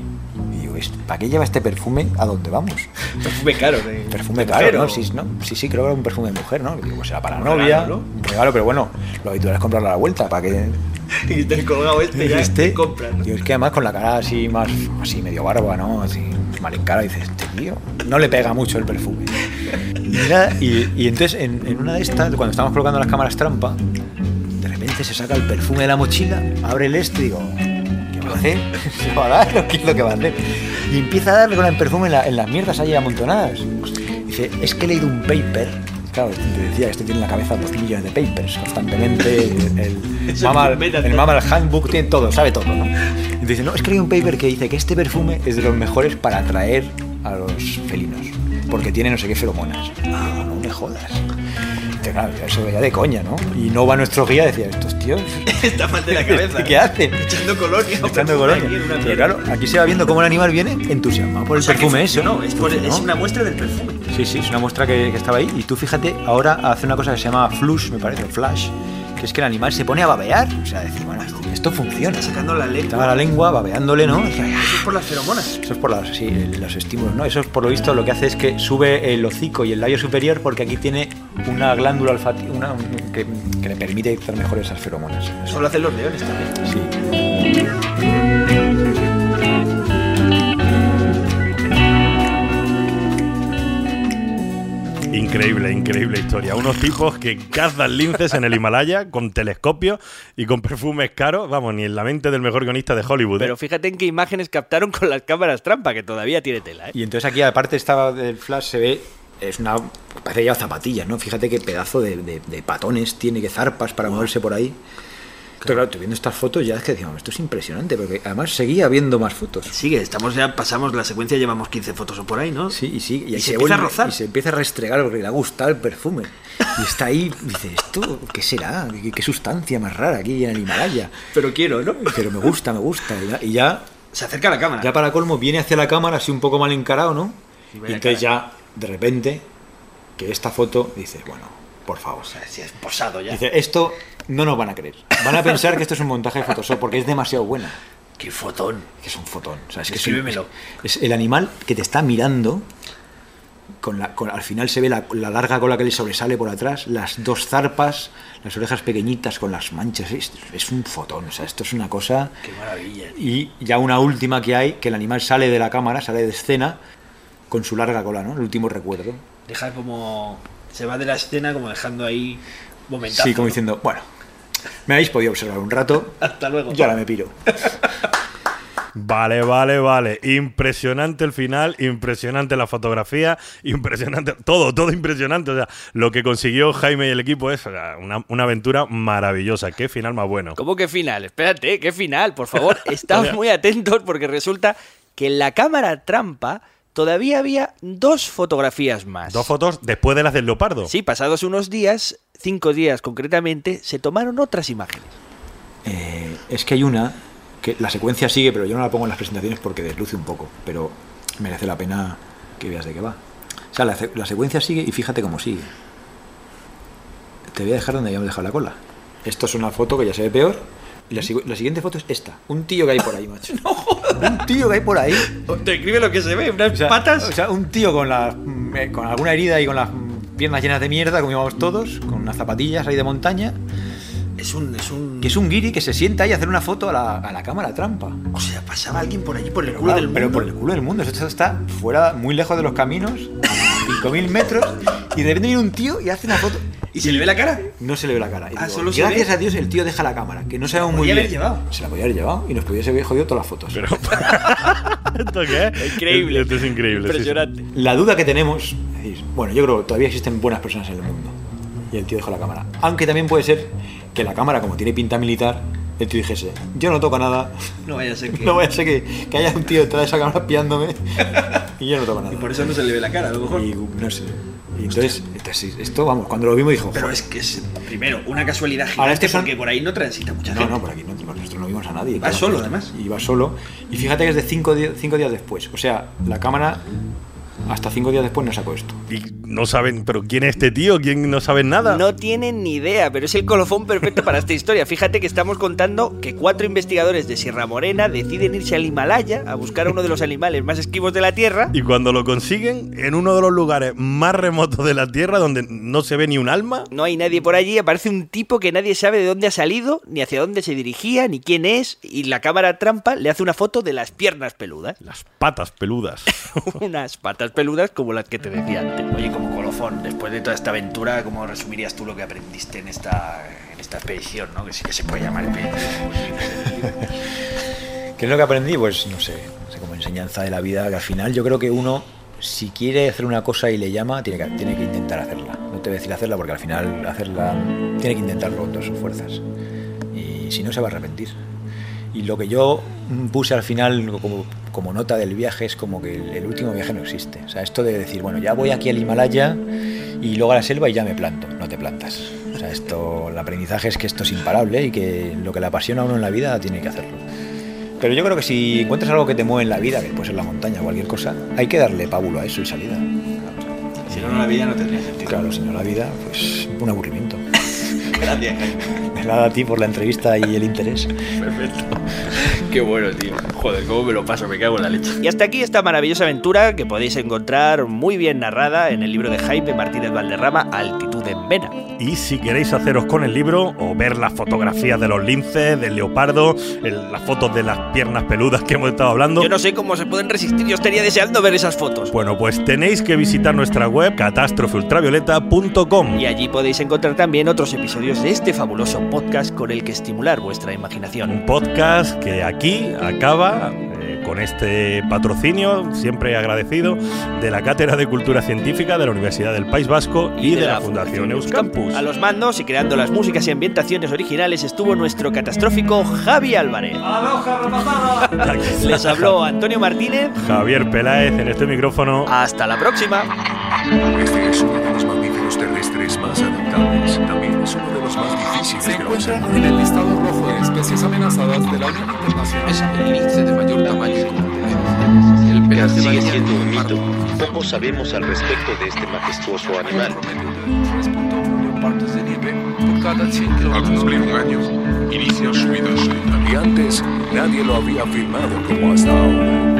Y digo, "¿Esto- ¿para qué lleva este perfume a dónde vamos? Perfume caro. de- Perfume de caro, mujer, ¿no? o- Sí, no, sí, sí, creo que era un perfume de mujer, ¿no? Digo, pues será para la Un novia, regalo, ¿no? un regalo, pero bueno, lo habitual es comprarlo a la vuelta, para que... [laughs] Y te colgado este ya este, te compras. ¿no? Digo, es que además con la cara así más, así medio barba, ¿no? Así mal en cara, dices, este tío, no le pega mucho el perfume. Y, y- y entonces en, en una de estas, cuando estamos colocando las cámaras trampa, repente se saca el perfume de la mochila, abre el este y digo, ¿qué va a hacer? [laughs] ¿Se va a dar o qué es lo que va a hacer? Y empieza a darle con el perfume en, la- en las mierdas ahí amontonadas. Dice, es que he leído un paper. Claro, te decía que este tiene en la cabeza dos millones de papers constantemente. El, el, [laughs] Handbook tiene todo, sabe todo, ¿no? Y dice, no, es que hay un paper que dice que este perfume es de los mejores para atraer a los felinos, porque tiene no sé qué feromonas. Ah, no me jodas. Claro, eso ya de coña, ¿no? Y no va nuestro guía decía, estos tíos, [laughs] Está mal de la [laughs] cabeza. ¿qué hacen? Echando colonia. Echando colonia. Pero claro, aquí se va viendo cómo el animal viene entusiasmado por el O sea, que perfume ese. funcionó, es, por- es Funcionó. una muestra del perfume. Sí, sí, es una muestra que, que estaba ahí. Y tú fíjate, ahora hace una cosa que se llama flush, me parece, flash, que es que el animal se pone a babear. O sea, decir, bueno, esto, funciona. Sacando la lengua. Estaba la lengua babeándole, ¿no? Eso es por las feromonas. Eso es por las- sí, el- los estímulos, ¿no? Eso es por lo visto lo que hace es que sube el hocico y el labio superior porque aquí tiene una glándula olfativa una, un- que, que le permite detectar mejor esas feromonas. Eso- Eso lo hacen los leones también. Sí. Increíble, increíble historia. Unos tipos que cazan linces en el Himalaya con telescopios y con perfumes caros. Vamos, ni en la mente del mejor guionista de Hollywood. ¿eh? Pero fíjate en qué imágenes captaron con las cámaras trampa, que todavía tiene tela, ¿eh? Y entonces aquí, aparte estaba del flash, se ve, es una, parece ya zapatillas, ¿no? Fíjate qué pedazo de, de- de patones tiene, que zarpas para moverse por ahí. Claro, claro, estoy viendo estas fotos ya es que decíamos, esto es impresionante, porque además seguía viendo más fotos. Sigue, estamos ya, pasamos la secuencia, llevamos 15 fotos o por ahí, ¿no? Sí, y sí, y, Y ahí se empieza a vuelve- rozar. Y se empieza a restregar porque le ha gustado el perfume. Y está ahí, dice, ¿esto qué será? ¿Qué, qué sustancia más rara aquí en el Himalaya? Pero quiero, ¿no? Pero me gusta, me gusta. Y ya, y ya, Se acerca a la cámara. ya para colmo, viene hacia la cámara así un poco mal encarado, ¿no? Y vaya entonces ya, de repente, que esta foto dice, bueno, por favor. O sea, si es posado ya. Dice, esto no nos van a creer. Van a pensar que esto es un montaje de Photoshop porque es demasiado buena. Qué fotón. Que es un fotón. O sea, es que es, un- Descríbemelo. es el animal que te está mirando con la, con- al final se ve la, la larga cola que le sobresale por atrás, las dos zarpas, las orejas pequeñitas con las manchas. Es, es un fotón, o sea, esto es una cosa. Qué maravilla. Y ya una última que hay, que el animal sale de la cámara, sale de escena con su larga cola, ¿no? El último recuerdo. Deja como. Se va de la escena como dejando ahí momentazo. sí, como ¿no? diciendo, bueno, me habéis podido observar un rato, [laughs] Hasta luego. yo ahora me piro. [laughs] Vale, vale, vale. Impresionante el final, impresionante la fotografía, impresionante todo, todo impresionante. O sea, lo que consiguió Jaime y el equipo es una, una aventura maravillosa. Qué final más bueno. ¿Cómo que final? Espérate, ¿qué final? Por favor, [laughs] estamos muy atentos porque resulta que en la cámara trampa todavía había dos fotografías más. Dos fotos después de las del leopardo. Sí, pasados unos días, cinco días concretamente, se tomaron otras imágenes. Eh, es que hay una que la secuencia sigue, pero yo no la pongo en las presentaciones porque desluce un poco, pero merece la pena que veas de qué va. O sea, la, la secuencia sigue y fíjate cómo sigue. Te voy a dejar donde habíamos dejado la cola. Esto es una foto que ya se ve peor. Y la, la siguiente foto es esta. Un tío que hay por ahí, macho. [laughs] Un tío que hay por ahí. Describe lo que se ve, unas O sea, patas. O sea, un tío con, las, mm, eh, con alguna herida y con las mm, piernas llenas de mierda, como íbamos todos, con unas zapatillas ahí de montaña. Es un. Es un. Que es un guiri que se sienta ahí a hacer una foto a la, a la cámara trampa. O sea, pasaba alguien por allí por el Pero, culo claro, del mundo. pero por el culo del mundo. Esto está fuera, muy lejos de los caminos, [laughs] 5.000 metros, y de repente viene un tío y hace una foto. ¿Y se le ve la cara? No se le ve la cara. Y Ah, digo, solo se gracias ve. a Dios el tío deja la cámara, que no sabemos muy podía bien. haber llevado. Se la podía haber llevado y nos podía haber jodido todas las fotos. [laughs] ¿Esto qué es? Increíble. Esto es increíble. sí, sí. Impresionante. La duda que tenemos, decís, bueno, yo creo que todavía existen buenas personas en el mundo. Y el tío dejó la cámara. Aunque también puede ser que la cámara, como tiene pinta militar, el tío dijese, yo no toco nada, No vaya a ser que. [laughs] no vaya a ser que, que haya un tío detrás de esa cámara espiándome y yo no toco nada. Y por eso no se le ve la cara, a lo mejor. Y no sé. Y entonces, entonces, esto, vamos, cuando lo vimos dijo, Pero "Joder". es que es, primero, una casualidad gigante Ahora, estos son- porque por ahí no transita mucha No, gente. no, por aquí no, nosotros no vimos a nadie. Va solo, además. Y va solo. Y fíjate que es de cinco, cinco días después. O sea, la cámara hasta cinco días después no sacó esto. Y no saben, pero ¿quién es este tío? ¿Quién no sabe nada? No tienen ni idea, pero es el colofón perfecto para esta historia. Fíjate que estamos contando que cuatro investigadores de Sierra Morena deciden irse al Himalaya a buscar a uno de los animales más esquivos de la Tierra. Y cuando lo consiguen, en uno de los lugares más remotos de la Tierra, donde no se ve ni un alma, No hay nadie por allí, aparece un tipo que nadie sabe de dónde ha salido, ni hacia dónde se dirigía, ni quién es, y la cámara trampa le hace una foto de las piernas peludas. las patas peludas. [laughs] Unas patas peludas como las que te decía antes. Oye, colofón, después de toda esta aventura, ¿cómo resumirías tú lo que aprendiste en esta, en esta expedición, ¿no? Que sí que se puede llamar. [laughs] ¿Qué es lo que aprendí? Pues no sé, no sé, como enseñanza de la vida, que al final yo creo que uno, si quiere hacer una cosa y le llama, tiene que, tiene que intentar hacerla. No te voy a decir hacerla porque al final hacerla tiene que intentarlo con todas sus fuerzas. Y si no, se va a arrepentir. Y lo que yo puse al final como, como nota del viaje es como que el, el último viaje no existe. O sea, esto de decir, bueno, ya voy aquí al Himalaya y luego a la selva y ya me planto. No te plantas. O sea, esto, el aprendizaje es que esto es imparable y que lo que le apasiona a uno en la vida tiene que hacerlo. Pero yo creo que si encuentras algo que te mueve en la vida, que puede ser la montaña o cualquier cosa, hay que darle pábulo a eso y salida. Si no, no la vida no tendría sentido. Claro, si no la vida, pues un aburrimiento. Gracias, Jaime. Nada a ti por la entrevista y el interés. Perfecto. Qué bueno, tío. Joder, cómo me lo paso, me cago en la leche. Y hasta aquí esta maravillosa aventura que podéis encontrar muy bien narrada en el libro de Jaime Martínez Valderrama, Altitud en Vena. Y si queréis haceros con el libro o ver las fotografías de los linces, del leopardo, el- las fotos de las piernas peludas que hemos estado hablando, Yo no sé cómo se pueden resistir, yo estaría deseando ver esas fotos. bueno, pues tenéis que visitar nuestra web catástrofeultravioleta.com. Y allí podéis encontrar también otros episodios de este fabuloso podcast con el que estimular vuestra imaginación. Un podcast que aquí acaba eh, con este patrocinio, siempre agradecido, de la Cátedra de Cultura Científica de la Universidad del País Vasco y, de, la, Fundación Euskampus. A los mandos y creando las músicas y ambientaciones originales estuvo nuestro catastrófico Javi Álvarez. [laughs] Les habló Antonio Martínez. Javier Peláez en este micrófono. Hasta la próxima. También es uno de los más difíciles Se de encuentran en el listado rojo de especies amenazadas de la Unión Internacional. Es el lince de mayor tamaño. El pelaje sigue siendo un mito. Poco sabemos al respecto de este majestuoso animal. partes de nieve por cada 100 Al cumplir un año, inicia su vida solitaria. Y antes nadie lo había filmado como hasta ahora.